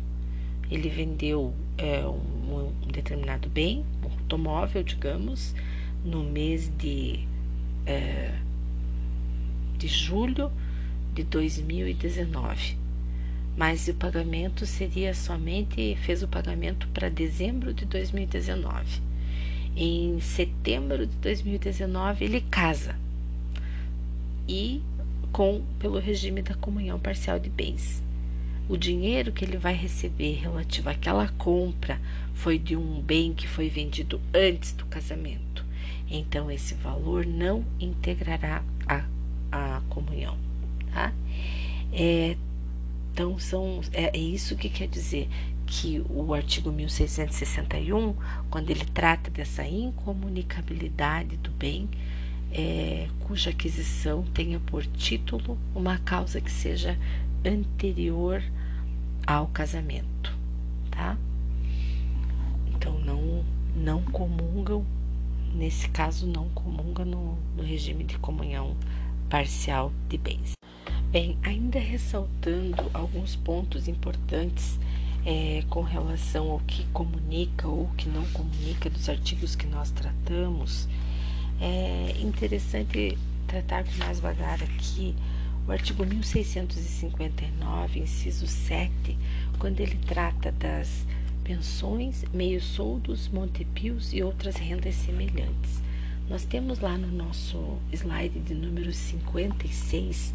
Ele vendeu um, determinado bem, automóvel, digamos, no mês de, uh, de julho de 2019. Mas o pagamento seria somente, fez o pagamento para dezembro de 2019 em setembro de 2019 ele casa e com pelo regime da comunhão parcial de bens. O dinheiro que ele vai receber relativo àquela compra foi de um bem que foi vendido antes do casamento. Então esse valor não integrará a, a comunhão, tá? É, então são é, é isso que quer dizer que o artigo 1661, quando ele trata dessa incomunicabilidade do bem, é, cuja aquisição tenha por título uma causa que seja anterior ao casamento, tá? Então não não comungam, nesse caso não comungam no, no regime de comunhão parcial de bens. Bem, ainda ressaltando alguns pontos importantes é, com relação ao que comunica ou que não comunica dos artigos que nós tratamos, é interessante tratar com mais vagar aqui o artigo 1659, inciso 7, quando ele trata das pensões, meio-soldos, montepios e outras rendas semelhantes. Nós temos lá no nosso slide de número 56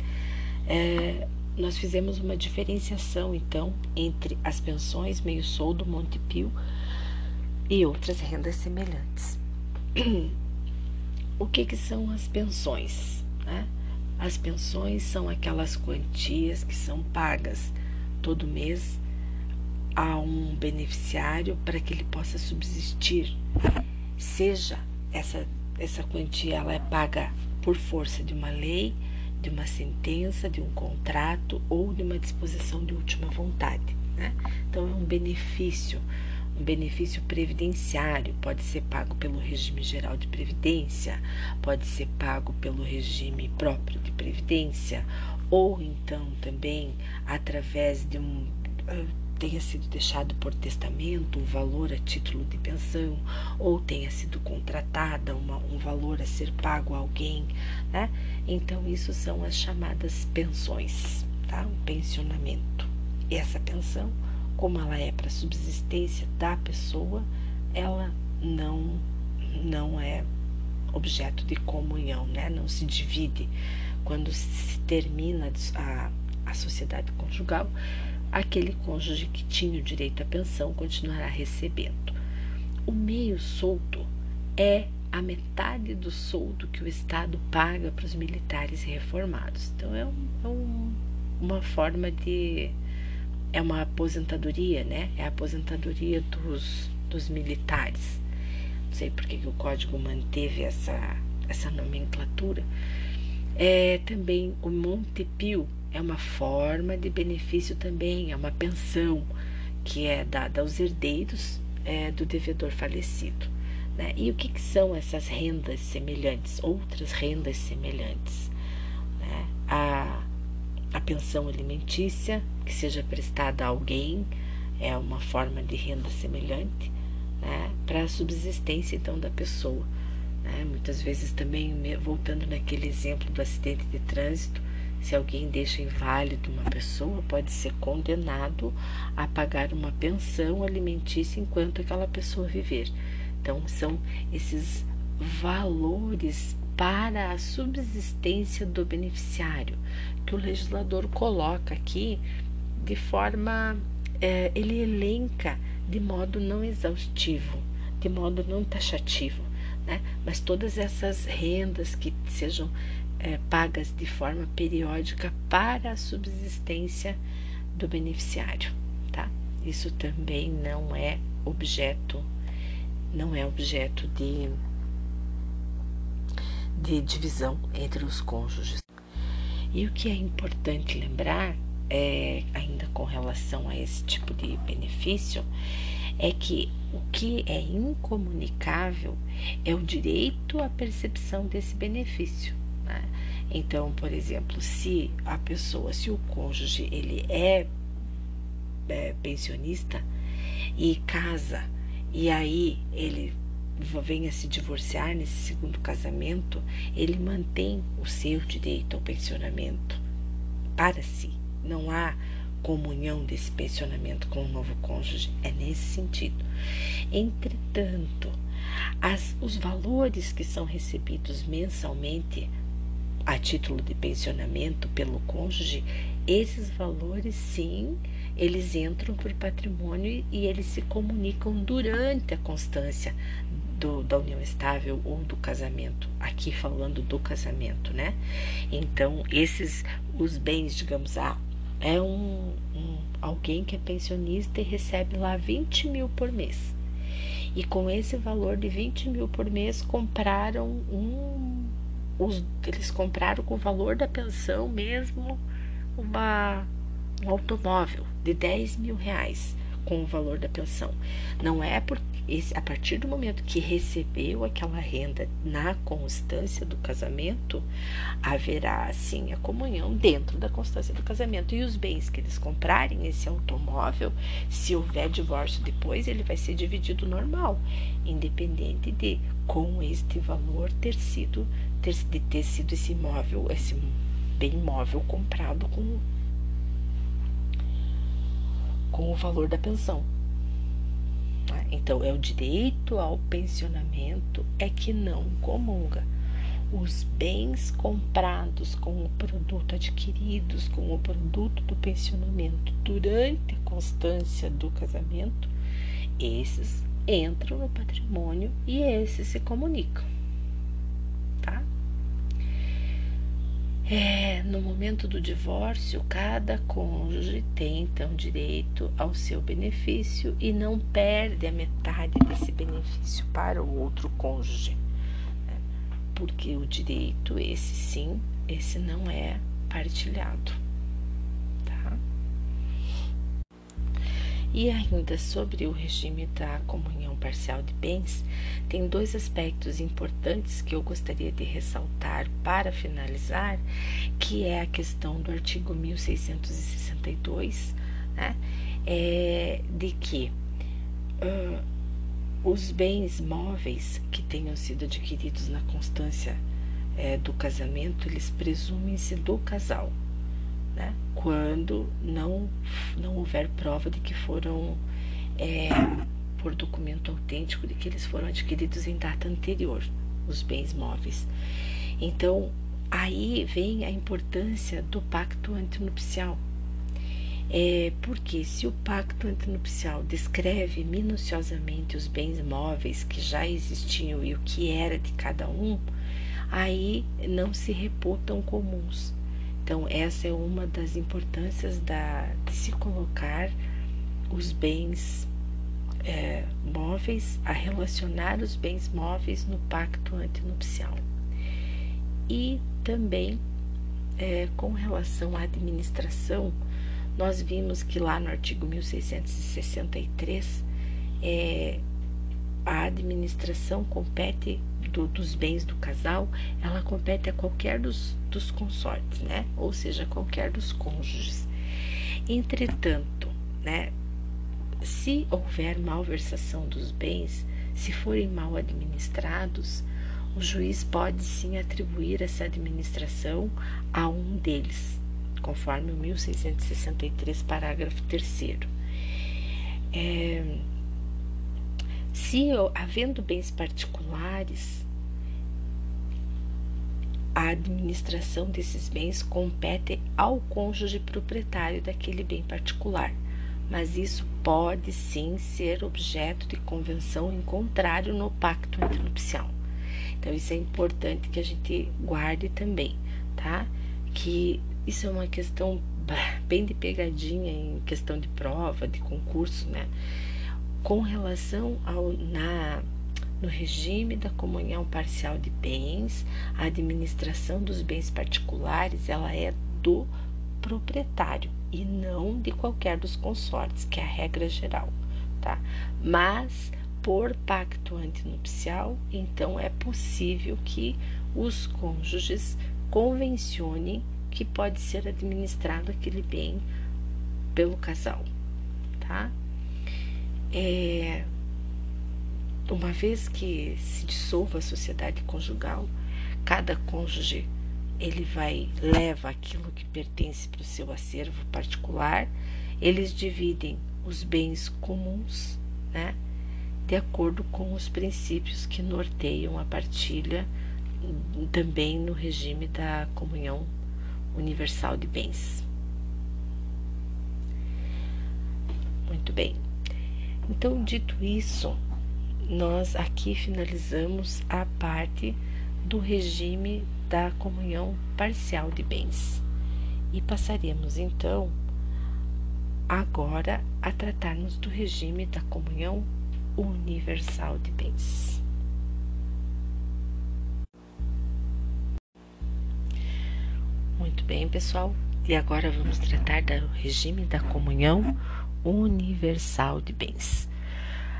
é, nós fizemos uma diferenciação, então, entre as pensões meio-soldo, Montepio e outras rendas semelhantes. O que, que são as pensões? Né? As pensões são aquelas quantias que são pagas todo mês a um beneficiário para que ele possa subsistir, seja essa, essa quantia ela é paga por força de uma lei de uma sentença, de um contrato ou de uma disposição de última vontade. Né? Então, é um benefício, um benefício previdenciário, pode ser pago pelo regime geral de previdência, pode ser pago pelo regime próprio de previdência, ou então também através de um tenha sido deixado por testamento um valor a título de pensão, ou tenha sido contratada uma, um valor a ser pago a alguém, né? Então, isso são as chamadas pensões, tá? Um pensionamento. E essa pensão, como ela é para subsistência da pessoa, ela não, não é objeto de comunhão, né? Não se divide. Quando se termina a, a sociedade conjugal, aquele cônjuge que tinha o direito à pensão continuará recebendo. O meio solto é a metade do soldo que o Estado paga para os militares reformados. Então é, um, é um, uma forma de. É uma aposentadoria, né? É a aposentadoria dos, dos militares. Não sei por que, que o código manteve essa, essa nomenclatura. É também o Montepio, é uma forma de benefício também, é uma pensão que é dada aos herdeiros é, do devedor falecido. Né? E o que, que, são essas rendas semelhantes, outras rendas semelhantes? Né? A, a pensão alimentícia, que seja prestada a alguém, é uma forma de renda semelhante né? para a subsistência então da pessoa. Né? Muitas vezes também, voltando naquele exemplo do acidente de trânsito, se alguém deixa inválido uma pessoa, pode ser condenado a pagar uma pensão alimentícia enquanto aquela pessoa viver. Então, são esses valores para a subsistência do beneficiário que o legislador coloca aqui de forma. É, ele elenca de modo não exaustivo, de modo não taxativo, né? mas todas essas rendas que sejam é, pagas de forma periódica para a subsistência do beneficiário, tá? Isso também não é objeto, não é objeto de, de divisão entre os cônjuges. E o que é importante lembrar, é, ainda com relação a esse tipo de benefício, é que o que é incomunicável é o direito à percepção desse benefício. Né? Então, por exemplo, se a pessoa, se o cônjuge ele é, é pensionista e casa e aí ele vem a se divorciar nesse segundo casamento, ele mantém o seu direito ao pensionamento para si. Não há comunhão desse pensionamento com o novo cônjuge. É nesse sentido. Entretanto, as, os valores que são recebidos mensalmente a título de pensionamento pelo cônjuge, esses valores sim, eles entram para o patrimônio e eles se comunicam durante a constância do, da união estável ou do casamento, aqui falando do casamento, né? Então, esses, os bens, digamos, ah, é um, um, alguém que é pensionista e recebe lá 20 mil por mês. E com esse valor de 20 mil por mês, compraram um. Os, eles compraram com o valor da pensão mesmo uma, um automóvel de 10 mil reais com o valor da pensão. Não é porque esse, a partir do momento que recebeu aquela renda na constância do casamento, haverá sim a comunhão dentro da constância do casamento. E os bens que eles comprarem, esse automóvel, se houver divórcio depois, ele vai ser dividido normal, independente de com este valor ter sido ter, de ter sido esse imóvel, esse bem imóvel comprado com com o valor da pensão. Tá? Então, é o direito ao pensionamento é que não comunga. Os bens comprados com o produto adquiridos com o produto do pensionamento durante a constância do casamento, esses entram no patrimônio e esses se comunicam. É, no momento do divórcio, cada cônjuge tem então direito ao seu benefício e não perde a metade desse benefício para o outro cônjuge, né? porque o direito, esse sim, esse não é partilhado. E ainda sobre o regime da comunhão parcial de bens, tem dois aspectos importantes que eu gostaria de ressaltar para finalizar, que é a questão do artigo 1662, né, é, de que uh, os bens móveis que tenham sido adquiridos na constância é, do casamento, eles presumem-se do casal né? quando não, não houver prova de que foram, é, por documento autêntico, de que eles foram adquiridos em data anterior, os bens móveis. Então, aí vem a importância do pacto antinupcial. É, porque se o pacto antinupcial descreve minuciosamente os bens móveis que já existiam e o que era de cada um, aí não se reputam comuns. Então, essa é uma das importâncias da, de se colocar os bens é, móveis, a relacionar os bens móveis no pacto antinupcial. E também, é, com relação à administração, nós vimos que lá no artigo 1663, é, a administração compete do, dos bens do casal, ela compete a qualquer dos, dos consortes, né? Ou seja, qualquer dos cônjuges. Entretanto, né? Se houver malversação dos bens, se forem mal administrados, o juiz pode sim atribuir essa administração a um deles, conforme o 1663, parágrafo 3. É, se havendo bens particulares, a administração desses bens compete ao cônjuge proprietário daquele bem particular, mas isso pode sim ser objeto de convenção em contrário no pacto antinupcial. Então, isso é importante que a gente guarde também. tá? Que isso é uma questão bem de pegadinha em questão de prova, de concurso, né? Com relação ao na no regime da comunhão parcial de bens, a administração dos bens particulares, ela é do proprietário e não de qualquer dos consortes, que é a regra geral, tá? Mas por pacto antinupcial, então é possível que os cônjuges convencionem que pode ser administrado aquele bem pelo casal, tá? É, uma vez que se dissolva a sociedade conjugal, cada cônjuge ele vai leva aquilo que pertence para o seu acervo particular, eles dividem os bens comuns, né, de acordo com os princípios que norteiam a partilha também no regime da comunhão universal de bens. Muito bem. Então, dito isso, nós aqui finalizamos a parte do regime da comunhão parcial de bens e passaremos então agora a tratarmos do regime da comunhão universal de bens. Muito bem, pessoal. E agora vamos tratar do regime da comunhão universal de bens.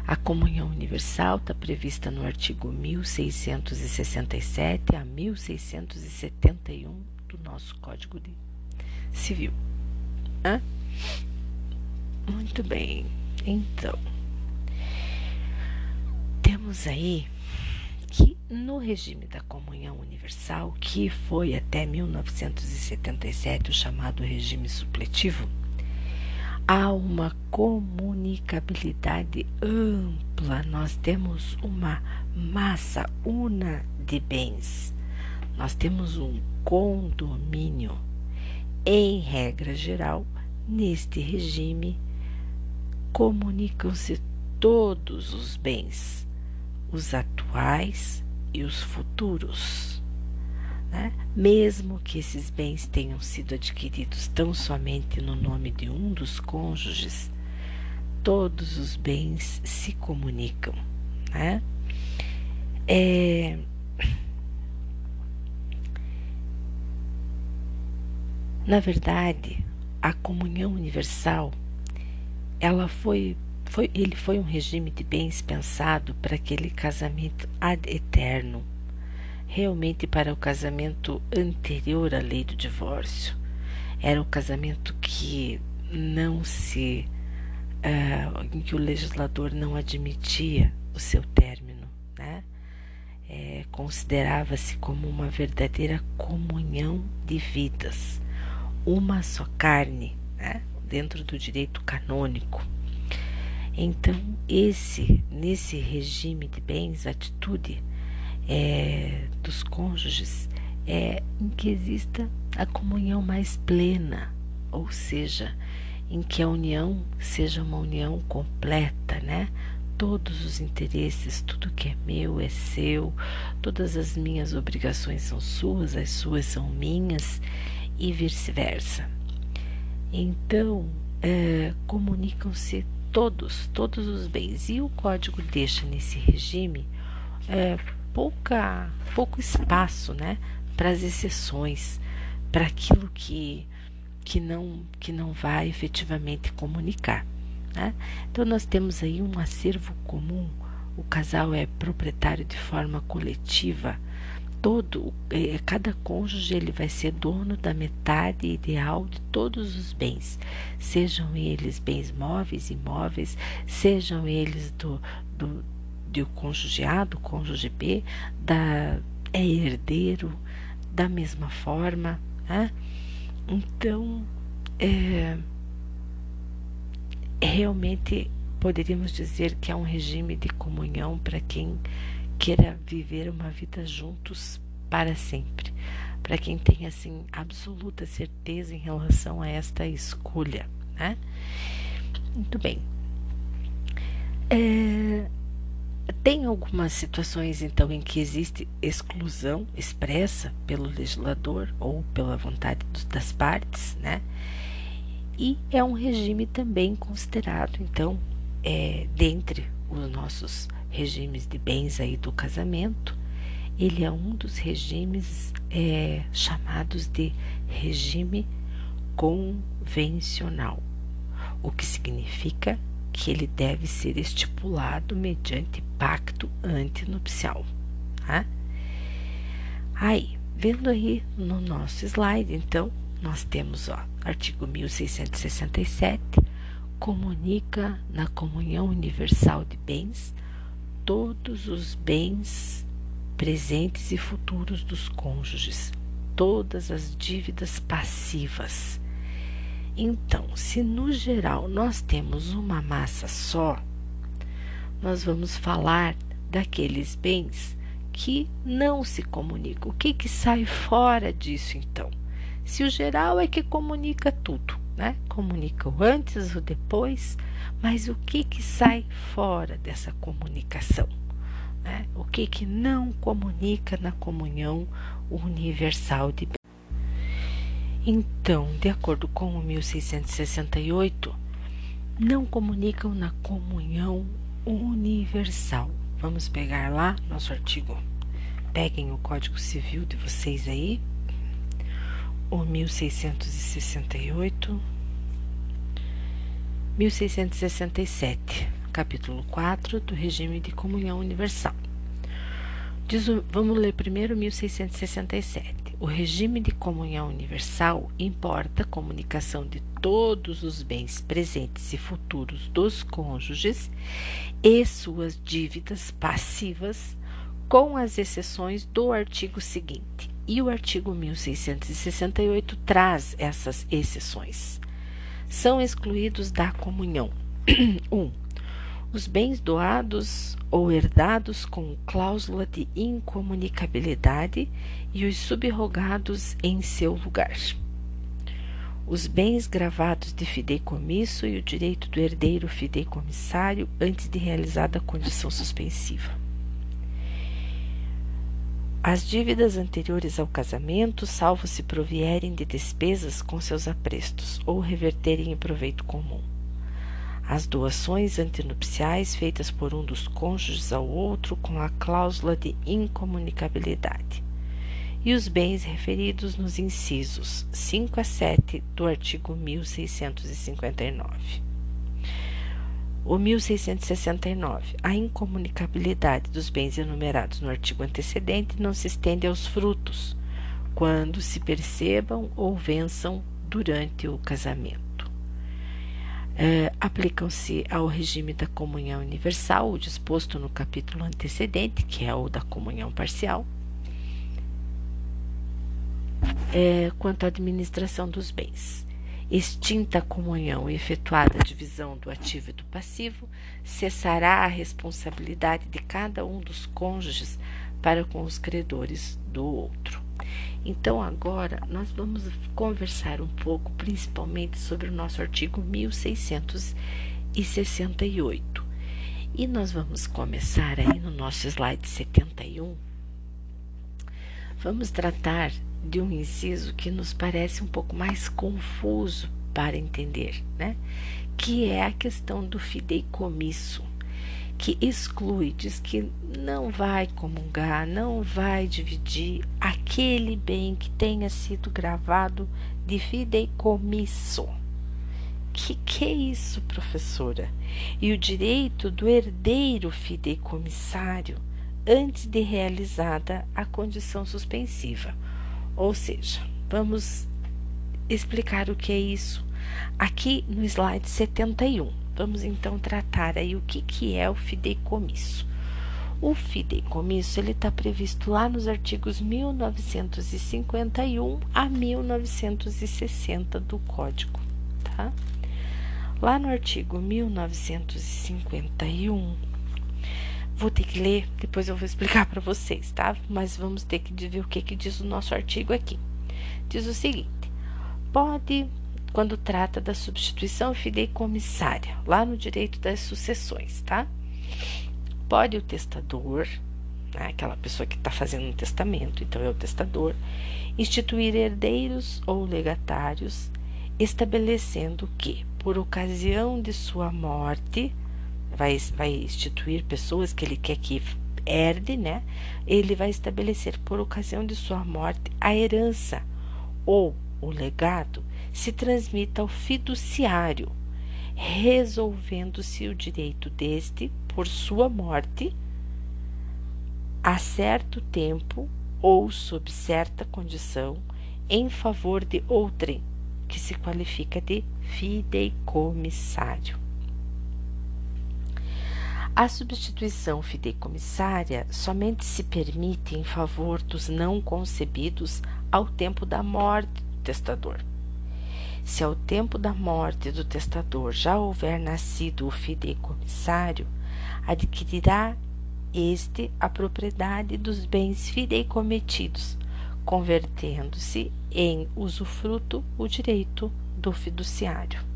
A comunhão universal está prevista no artigo 1667 a 1671 do nosso Código Civil. Hã? Muito bem. Então, temos aí que no regime da comunhão universal, que foi até 1977 o chamado regime supletivo, há uma comunicabilidade ampla, nós temos uma massa una de bens, nós temos um condomínio. Em regra geral, neste regime, comunicam-se todos os bens, os atuais e os futuros né? mesmo que esses bens tenham sido adquiridos tão somente no nome de um dos cônjuges, todos os bens se comunicam. Né? É... Na verdade, a comunhão universal, ela foi, foi, ele foi um regime de bens pensado para aquele casamento ad eterno realmente para o casamento anterior à lei do divórcio. Era o casamento que não se. Uh, em que o legislador não admitia o seu término, né? É, Considerava-se como uma verdadeira comunhão de vidas, uma só carne, né? dentro do direito canônico. Então, esse nesse regime de bens, atitude é, dos cônjuges é em que exista a comunhão mais plena, ou seja, em que a união seja uma união completa, né? Todos os interesses, tudo que é meu é seu, todas as minhas obrigações são suas, as suas são minhas e vice-versa. Então, é, comunicam-se todos, todos os bens. E o código deixa nesse regime é, pouca, pouco espaço né, para as exceções, para aquilo que, que, não, que não vai efetivamente comunicar. Né? Então, nós temos aí um acervo comum, o casal é proprietário de forma coletiva. Todo, é, cada cônjuge ele vai ser dono da metade ideal de todos os bens, sejam eles bens móveis, imóveis, sejam eles do, do, de cônjuge A, do cônjuge B, da, é herdeiro da mesma forma. Né? Então, é, realmente poderíamos dizer que é um regime de comunhão para quem queira viver uma vida juntos para sempre, para quem tem assim absoluta certeza em relação a esta escolha, né? Muito bem. É, Tem algumas situações, então, em que existe exclusão expressa pelo legislador ou pela vontade das partes, né? E é um regime também considerado, então, é, dentre os nossos regimes de bens aí do casamento, ele é um dos regimes é, chamados de regime convencional, o que significa que ele deve ser estipulado mediante pacto antinupcial. Tá? Aí, vendo aí no nosso slide, então, nós temos, ó, artigo 1667, comunica na comunhão universal de bens todos os bens presentes e futuros dos cônjuges, todas as dívidas passivas, então, se no geral nós temos uma massa só, nós vamos falar daqueles bens que não se comunicam. O que, que sai fora disso, então? Se o geral é que comunica tudo, né? Comunica o antes, o depois, mas o que, que sai fora dessa comunicação? Né? O que, que não comunica na comunhão universal de? Então, de acordo com o 1668, não comunicam na comunhão universal. Vamos pegar lá nosso artigo. Peguem o Código Civil de vocês aí, o 1668, 1667, capítulo 4 do regime de comunhão universal. Diz, vamos ler primeiro 1667. O regime de comunhão universal importa a comunicação de todos os bens presentes e futuros dos cônjuges e suas dívidas passivas, com as exceções do artigo seguinte. E o artigo 1668 traz essas exceções. São excluídos da comunhão: 1. Um, os bens doados ou herdados com cláusula de incomunicabilidade e os subrogados em seu lugar. Os bens gravados de fideicomisso e o direito do herdeiro fideicomissário antes de realizada a condição suspensiva. As dívidas anteriores ao casamento, salvo se provierem de despesas com seus aprestos ou reverterem em proveito comum as doações antinupciais feitas por um dos cônjuges ao outro com a cláusula de incomunicabilidade, e os bens referidos nos incisos 5 a 7 do artigo 1659. O 1669. A incomunicabilidade dos bens enumerados no artigo antecedente não se estende aos frutos, quando se percebam ou vençam durante o casamento é, aplicam-se ao regime da comunhão universal, o disposto no capítulo antecedente, que é o da comunhão parcial, é, quanto à administração dos bens. Extinta a comunhão e efetuada a divisão do ativo e do passivo, cessará a responsabilidade de cada um dos cônjuges para com os credores do outro. Então, agora nós vamos conversar um pouco, principalmente sobre o nosso artigo 1668. E nós vamos começar aí no nosso slide 71. Vamos tratar de um inciso que nos parece um pouco mais confuso para entender, né? Que é a questão do fideicomisso que exclui, diz que não vai comungar, não vai dividir aquele bem que tenha sido gravado de fideicomisso. Que que é isso, professora? E o direito do herdeiro fideicomissário antes de realizada a condição suspensiva. Ou seja, vamos explicar o que é isso aqui no slide 71. Vamos então tratar aí o que, que é o fideicomisso. O fideicomisso ele está previsto lá nos artigos 1951 a 1960 do Código, tá? Lá no artigo 1951, vou ter que ler, depois eu vou explicar para vocês, tá? Mas vamos ter que ver o que, que diz o nosso artigo aqui. Diz o seguinte: pode quando trata da substituição fideicomissária, lá no direito das sucessões, tá? Pode o testador, né, aquela pessoa que está fazendo um testamento, então é o testador, instituir herdeiros ou legatários, estabelecendo que, por ocasião de sua morte, vai, vai instituir pessoas que ele quer que herde, né? Ele vai estabelecer por ocasião de sua morte a herança ou o legado se transmita ao fiduciário, resolvendo-se o direito deste por sua morte a certo tempo ou sob certa condição em favor de outrem, que se qualifica de fideicomissário. A substituição fideicomissária somente se permite em favor dos não concebidos ao tempo da morte do testador. Se ao tempo da morte do testador já houver nascido o fideicomissário, adquirirá este a propriedade dos bens fideicometidos, convertendo-se em usufruto o direito do fiduciário.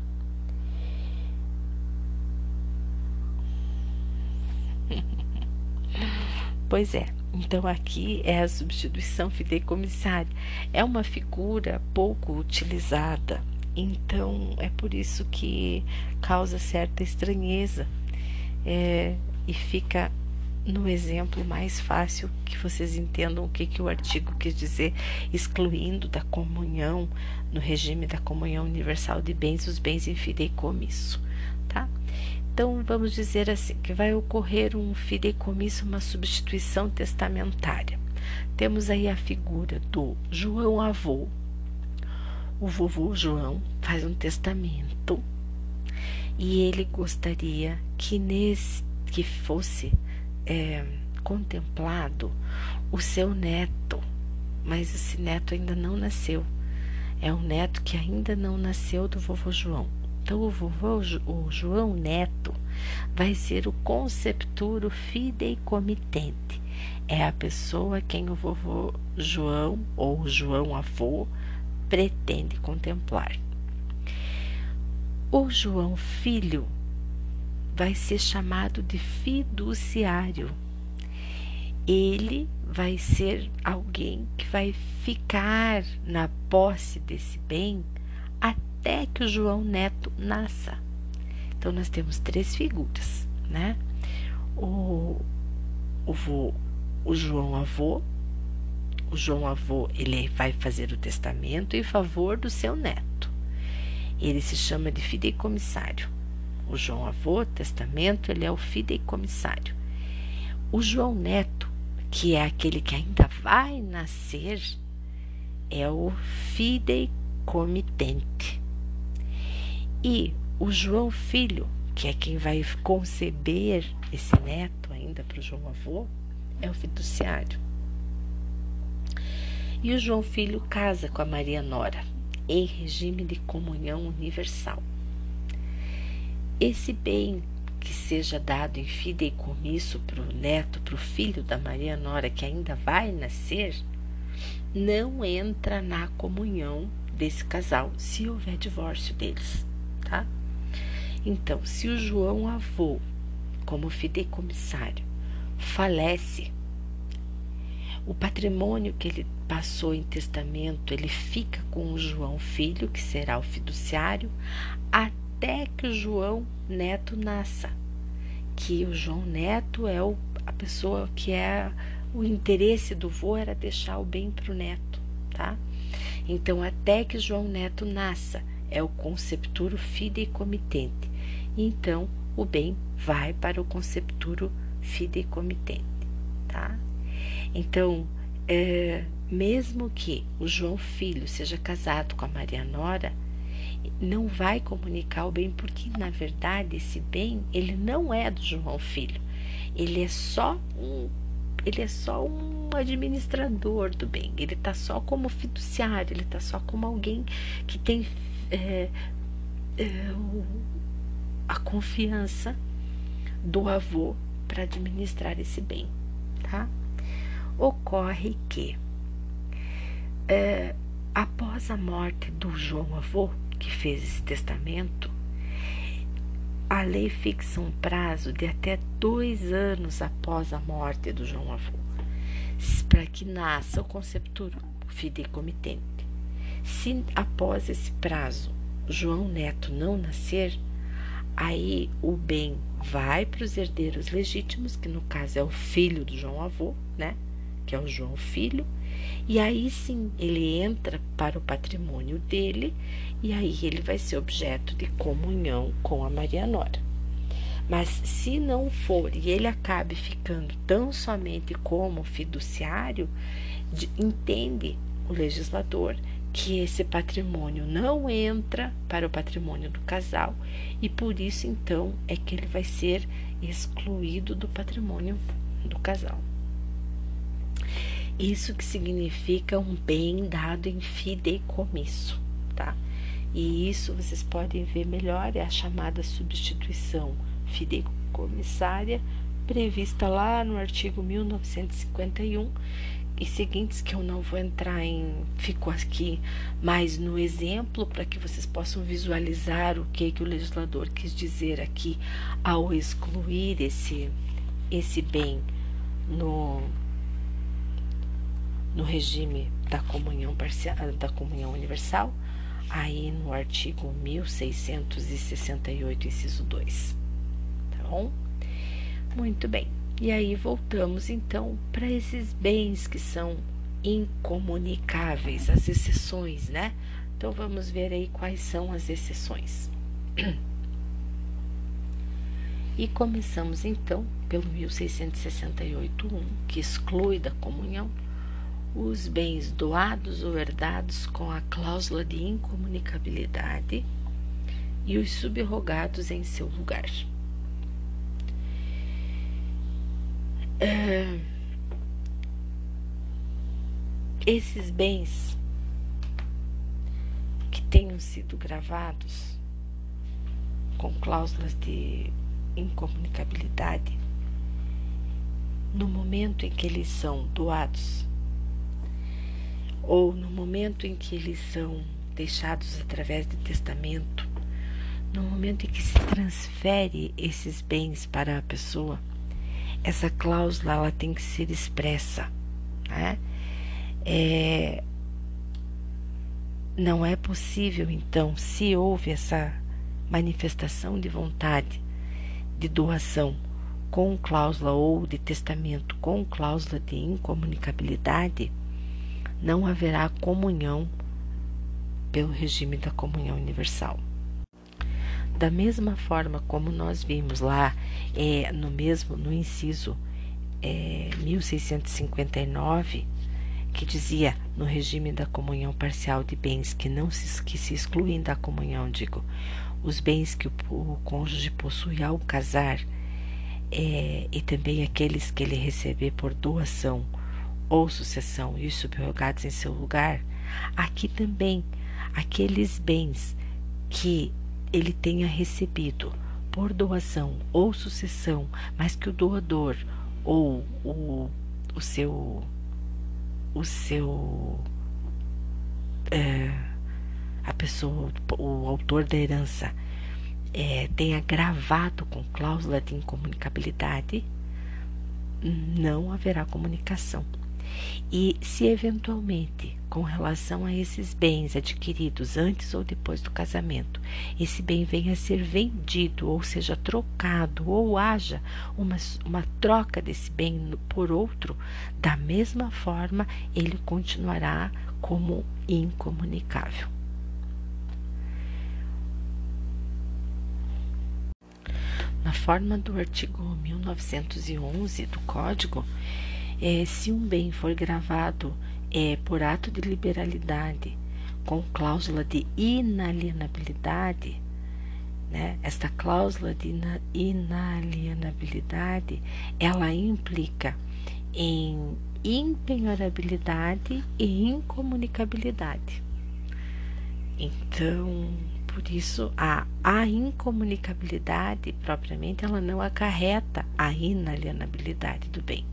Pois é, então aqui é a substituição fideicomissária. É uma figura pouco utilizada, então é por isso que causa certa estranheza é, e fica no exemplo mais fácil que vocês entendam o que, que o artigo quis dizer, excluindo da comunhão, no regime da comunhão universal de bens, os bens em fideicomisso? Então, vamos dizer assim, que vai ocorrer um fideicomisso, uma substituição testamentária. Temos aí a figura do João avô. O vovô João faz um testamento e ele gostaria que nesse que fosse é, contemplado o seu neto, mas esse neto ainda não nasceu. É um neto que ainda não nasceu do vovô João. Então, o vovô o João Neto vai ser o concepturo fideicomitente. É a pessoa quem o vovô João ou João avô pretende contemplar. O João filho vai ser chamado de fiduciário. Ele vai ser alguém que vai ficar na posse desse bem até até que o João Neto nasça. Então nós temos três figuras, né? O, o, vô, o João avô, o João avô ele vai fazer o testamento em favor do seu neto. Ele se chama de fideicomissário. O João avô, testamento, ele é o fideicomissário. O João Neto, que é aquele que ainda vai nascer, é o fideicomitente. E o João Filho, que é quem vai conceber esse neto ainda para o João Avô, é o fiduciário. E o João Filho casa com a Maria Nora, em regime de comunhão universal. Esse bem que seja dado em fideicomisso para o neto, para o filho da Maria Nora que ainda vai nascer, não entra na comunhão desse casal se houver divórcio deles tá? Então, se o João avô, como fideicomissário, falece, o patrimônio que ele passou em testamento, ele fica com o João filho, que será o fiduciário, até que o João neto nasça. Que o João neto é o, a pessoa que é o interesse do vô era deixar o bem para o neto, tá? Então, até que João neto nasça, é o concepturo fideicomitente. Então, o bem vai para o concepturo fideicomitente, tá? Então, é, mesmo que o João Filho seja casado com a Maria Nora, não vai comunicar o bem, porque na verdade esse bem ele não é do João Filho, ele é só um ele é só um administrador do bem, ele está só como fiduciário, ele está só como alguém que tem é, é, a confiança do avô para administrar esse bem, tá? Ocorre que é, após a morte do João avô, que fez esse testamento, a lei fixa um prazo de até dois anos após a morte do João Avô, para que nasça o conceptor fideicomitente. Se após esse prazo João Neto não nascer, aí o bem vai para os herdeiros legítimos, que no caso é o filho do João Avô, né? Que é o João Filho, e aí sim ele entra para o patrimônio dele, e aí ele vai ser objeto de comunhão com a Maria Nora. Mas se não for e ele acabe ficando tão somente como fiduciário, de, entende o legislador que esse patrimônio não entra para o patrimônio do casal e por isso então é que ele vai ser excluído do patrimônio do casal. Isso que significa um bem dado em fideicomisso, tá? E isso vocês podem ver melhor é a chamada substituição fideicomissária prevista lá no artigo 1951 e seguintes que eu não vou entrar em, fico aqui mais no exemplo para que vocês possam visualizar o que que o legislador quis dizer aqui ao excluir esse esse bem no no regime da comunhão parcial, da comunhão universal, aí no artigo 1668, inciso 2. Tá bom? Muito bem. E aí voltamos então para esses bens que são incomunicáveis, as exceções, né? Então vamos ver aí quais são as exceções. E começamos então pelo 1668.1, que exclui da comunhão os bens doados ou herdados com a cláusula de incomunicabilidade e os subrogados em seu lugar. Esses bens que tenham sido gravados com cláusulas de incomunicabilidade, no momento em que eles são doados ou no momento em que eles são deixados através de testamento, no momento em que se transfere esses bens para a pessoa, essa cláusula ela tem que ser expressa. Né? É, não é possível, então, se houve essa manifestação de vontade de doação com cláusula ou de testamento com cláusula de incomunicabilidade, não haverá comunhão pelo regime da comunhão universal. Da mesma forma como nós vimos lá é, no mesmo no inciso é, 1659, que dizia no regime da comunhão parcial de bens que não se, que se excluem da comunhão, digo, os bens que o, o cônjuge possui ao casar é, e também aqueles que ele receber por doação ou sucessão e os subrogados em seu lugar, aqui também aqueles bens que ele tenha recebido por doação ou sucessão, mas que o doador ou o, o seu o seu é, a pessoa o autor da herança é, tenha gravado com cláusula de incomunicabilidade, não haverá comunicação. E se eventualmente, com relação a esses bens adquiridos antes ou depois do casamento, esse bem venha a ser vendido, ou seja, trocado, ou haja uma, uma troca desse bem por outro, da mesma forma ele continuará como incomunicável. Na forma do artigo 1911 do Código, é, se um bem for gravado é, por ato de liberalidade com cláusula de inalienabilidade, né, esta cláusula de inalienabilidade ela implica em impenhorabilidade e incomunicabilidade. Então, por isso, a, a incomunicabilidade propriamente ela não acarreta a inalienabilidade do bem.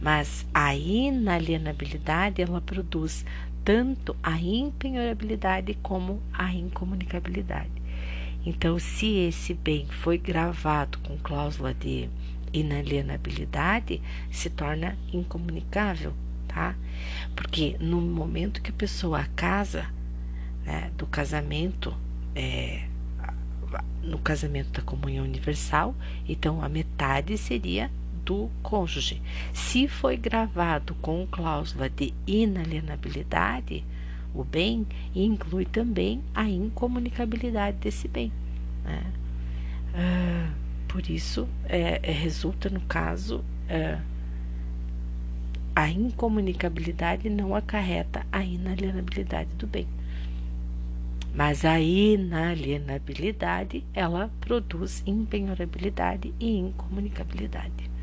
Mas a inalienabilidade ela produz tanto a impenhorabilidade como a incomunicabilidade. Então, se esse bem foi gravado com cláusula de inalienabilidade, se torna incomunicável, tá? Porque no momento que a pessoa casa, né, do casamento, é, no casamento da comunhão universal, então a metade seria do cônjuge. Se foi gravado com cláusula de inalienabilidade, o bem inclui também a incomunicabilidade desse bem. Né? Ah, por isso, é, é, resulta no caso, é, a incomunicabilidade não acarreta a inalienabilidade do bem. Mas a inalienabilidade, ela produz impenhorabilidade e incomunicabilidade.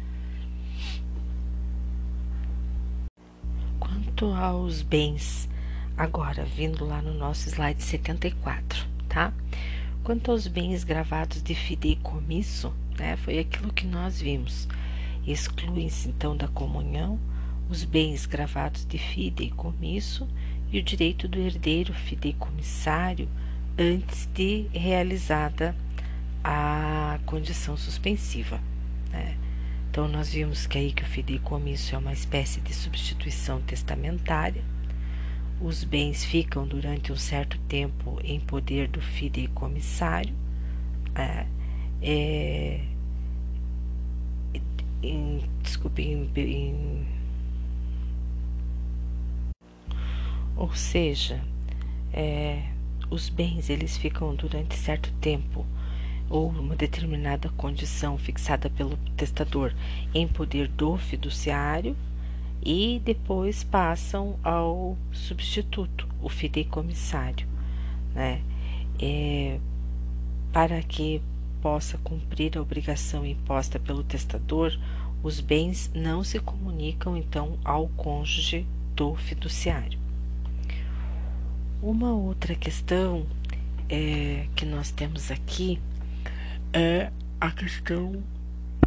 Quanto aos bens, agora vindo lá no nosso slide 74, tá? Quanto aos bens gravados de fideicomisso, né, foi aquilo que nós vimos. Excluem-se então da comunhão os bens gravados de fideicomisso e o direito do herdeiro fideicomissário antes de realizada a condição suspensiva. Né? Então, nós vimos que aí que o fideicomisso é uma espécie de substituição testamentária. Os bens ficam durante um certo tempo em poder do fideicomissário. É, é, em, desculpe, em, em Ou seja, é, os bens eles ficam durante certo tempo ou uma determinada condição fixada pelo testador em poder do fiduciário e depois passam ao substituto, o fideicomissário, né? É, para que possa cumprir a obrigação imposta pelo testador, os bens não se comunicam então ao cônjuge do fiduciário. Uma outra questão é, que nós temos aqui é a questão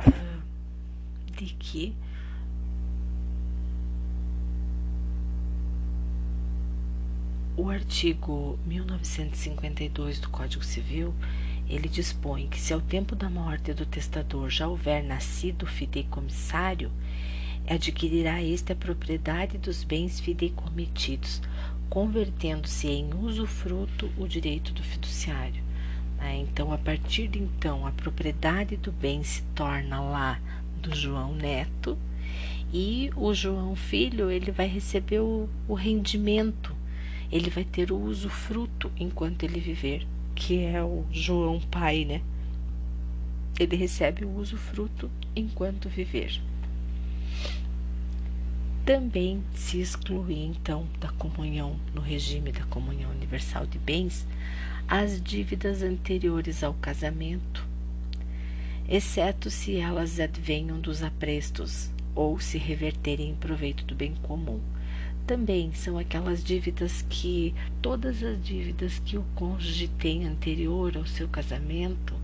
é, de que o artigo 1952 do Código Civil ele dispõe que se ao tempo da morte do testador já houver nascido fideicomissário, adquirirá este a propriedade dos bens fideicometidos convertendo-se em usufruto o direito do fiduciário. Né? Então, a partir de então, a propriedade do bem se torna lá do João Neto e o João Filho ele vai receber o, o rendimento, ele vai ter o usufruto enquanto ele viver, que é o João Pai, né? Ele recebe o usufruto enquanto viver também se exclui então da comunhão, no regime da comunhão universal de bens, as dívidas anteriores ao casamento, exceto se elas advenham dos aprestos ou se reverterem em proveito do bem comum. Também são aquelas dívidas que, todas as dívidas que o cônjuge tem anterior ao seu casamento,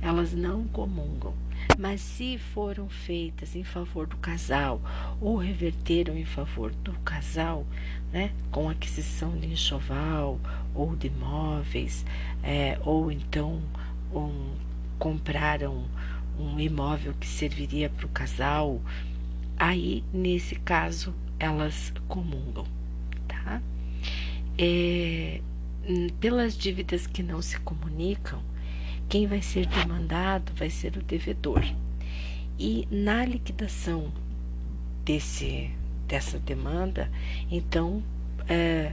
elas não comungam mas se foram feitas em favor do casal ou reverteram em favor do casal, né, com aquisição de enxoval ou de imóveis, é, ou então um, compraram um imóvel que serviria para o casal, aí nesse caso elas comungam, tá? É, pelas dívidas que não se comunicam, quem vai ser demandado vai ser o devedor. E na liquidação desse, dessa demanda, então, é,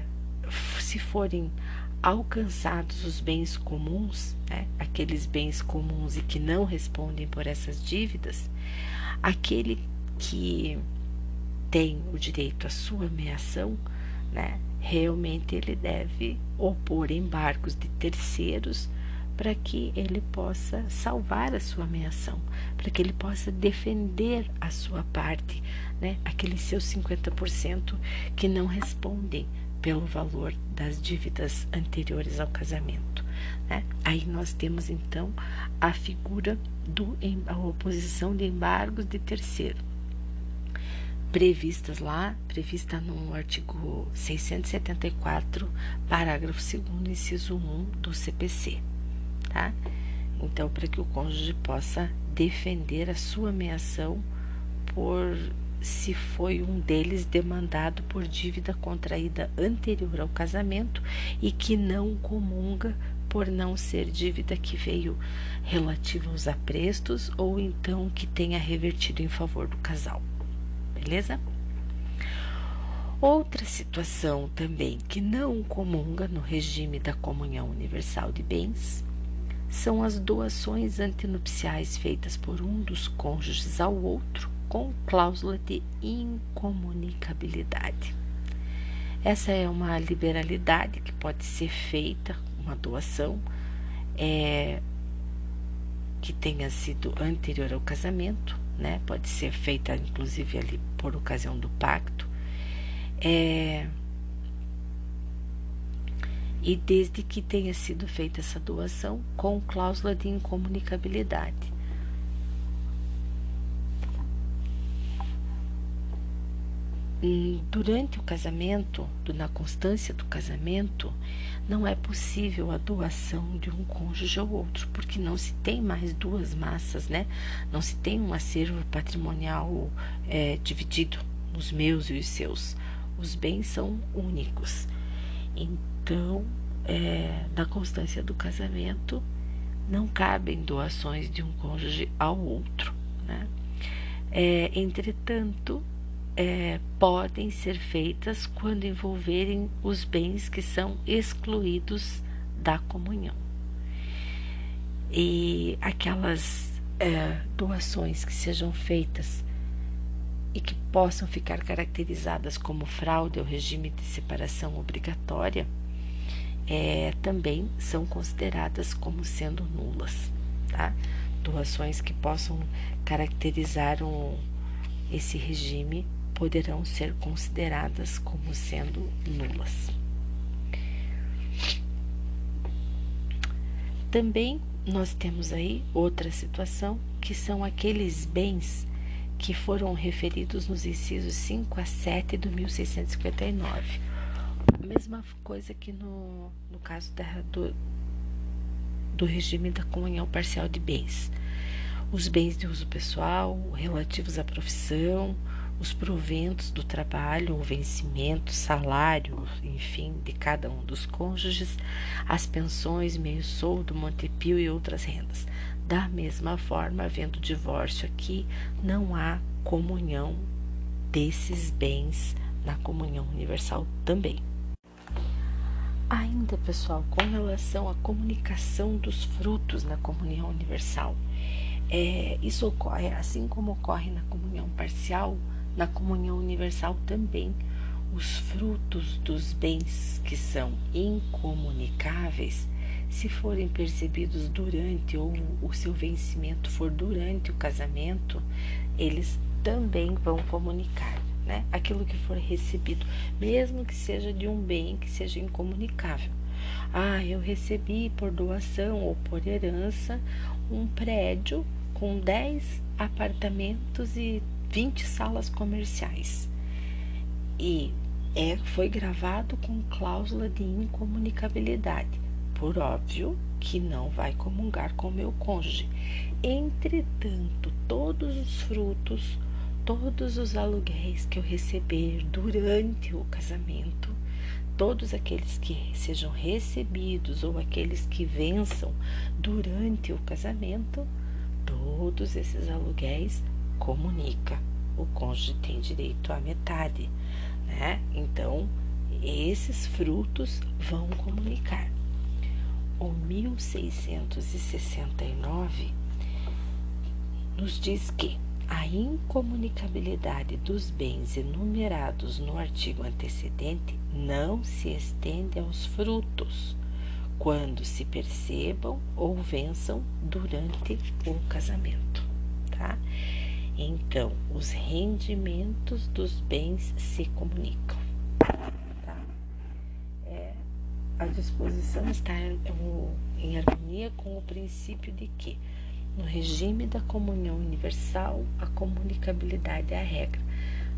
se forem alcançados os bens comuns, né, aqueles bens comuns e que não respondem por essas dívidas, aquele que tem o direito à sua ameação, né, realmente ele deve opor embargos de terceiros para que ele possa salvar a sua ameação, para que ele possa defender a sua parte, né? aqueles seus 50% que não respondem pelo valor das dívidas anteriores ao casamento. Né? Aí nós temos então a figura do a oposição de embargos de terceiro previstas lá, prevista no artigo 674, parágrafo 2 inciso 1 do CPC tá? Então, para que o cônjuge possa defender a sua ameação por se foi um deles demandado por dívida contraída anterior ao casamento e que não comunga por não ser dívida que veio relativa aos aprestos ou então que tenha revertido em favor do casal. Beleza? Outra situação também que não comunga no regime da comunhão universal de bens são as doações antinupciais feitas por um dos cônjuges ao outro com cláusula de incomunicabilidade. Essa é uma liberalidade que pode ser feita, uma doação é, que tenha sido anterior ao casamento, né? Pode ser feita inclusive ali por ocasião do pacto. É, e desde que tenha sido feita essa doação com cláusula de incomunicabilidade. Durante o casamento, na constância do casamento, não é possível a doação de um cônjuge ao outro, porque não se tem mais duas massas, né? Não se tem um acervo patrimonial é, dividido, os meus e os seus. Os bens são únicos. Então, é, na constância do casamento, não cabem doações de um cônjuge ao outro. Né? É, entretanto, é, podem ser feitas quando envolverem os bens que são excluídos da comunhão. E aquelas é, doações que sejam feitas e que possam ficar caracterizadas como fraude ao regime de separação obrigatória, é, também são consideradas como sendo nulas. Tá? Doações que possam caracterizar um, esse regime poderão ser consideradas como sendo nulas. Também nós temos aí outra situação que são aqueles bens que foram referidos nos incisos 5 a 7 do 1659. Mesma coisa que no, no caso da, do, do regime da comunhão parcial de bens. Os bens de uso pessoal, relativos à profissão, os proventos do trabalho, o vencimento, salário, enfim, de cada um dos cônjuges, as pensões, meio soldo, montepio e outras rendas. Da mesma forma, havendo divórcio aqui, não há comunhão desses bens na comunhão universal também. Ainda, pessoal, com relação à comunicação dos frutos na comunhão universal, é, isso ocorre assim como ocorre na comunhão parcial, na comunhão universal também. Os frutos dos bens que são incomunicáveis se forem percebidos durante ou o seu vencimento for durante o casamento, eles também vão comunicar, né? Aquilo que for recebido, mesmo que seja de um bem que seja incomunicável. Ah, eu recebi por doação ou por herança um prédio com 10 apartamentos e 20 salas comerciais. E é, foi gravado com cláusula de incomunicabilidade por óbvio que não vai comungar com meu cônjuge. Entretanto, todos os frutos, todos os aluguéis que eu receber durante o casamento, todos aqueles que sejam recebidos ou aqueles que vençam durante o casamento, todos esses aluguéis comunica. O cônjuge tem direito à metade, né? Então, esses frutos vão comunicar o 1669 nos diz que a incomunicabilidade dos bens enumerados no artigo antecedente não se estende aos frutos quando se percebam ou vençam durante o casamento, tá? Então, os rendimentos dos bens se comunicam a disposição está em harmonia com o princípio de que, no regime da comunhão universal, a comunicabilidade é a regra.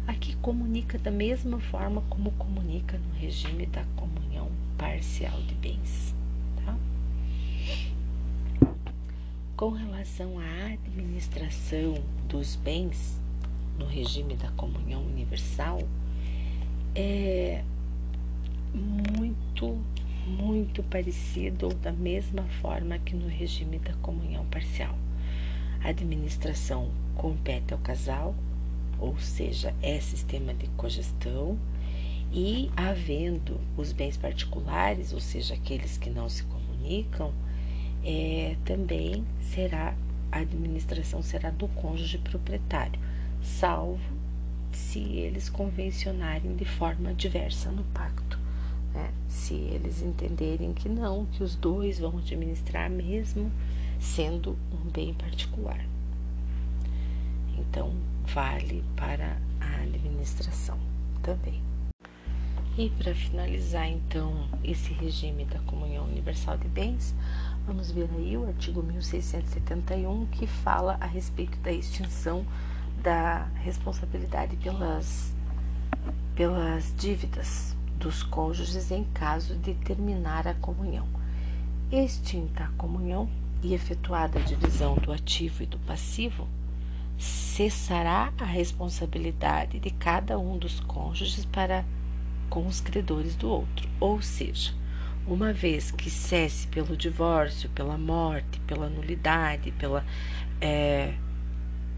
Aqui comunica da mesma forma como comunica no regime da comunhão parcial de bens. Tá? Com relação à administração dos bens no regime da comunhão universal, é muito, muito parecido ou da mesma forma que no regime da comunhão parcial. A administração compete ao casal, ou seja, é sistema de cogestão, e havendo os bens particulares, ou seja, aqueles que não se comunicam, é, também será a administração será do cônjuge proprietário, salvo se eles convencionarem de forma diversa no pacto. Né? Se eles entenderem que não, que os dois vão administrar mesmo sendo um bem particular. Então, vale para a administração também. E para finalizar, então, esse regime da comunhão universal de bens, vamos ver aí o artigo 1671 que fala a respeito da extinção da responsabilidade pelas, pelas dívidas dos cônjuges em caso de terminar a comunhão. Extinta a comunhão e efetuada a divisão do ativo e do passivo, cessará a responsabilidade de cada um dos cônjuges para com os credores do outro, ou seja, uma vez que cesse pelo divórcio, pela morte, pela nulidade, pela é,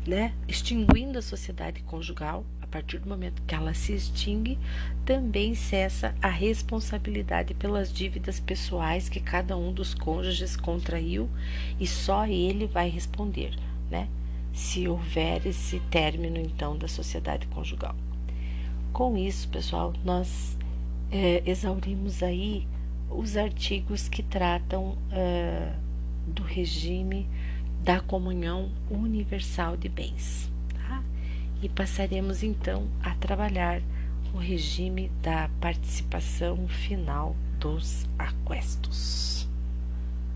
né, extinguindo a sociedade conjugal, a partir do momento que ela se extingue, também cessa a responsabilidade pelas dívidas pessoais que cada um dos cônjuges contraiu e só ele vai responder, né? Se houver esse término então da sociedade conjugal. Com isso, pessoal, nós é, exaurimos aí os artigos que tratam é, do regime da comunhão universal de bens. Tá? E passaremos então a trabalhar o regime da participação final dos aquestos.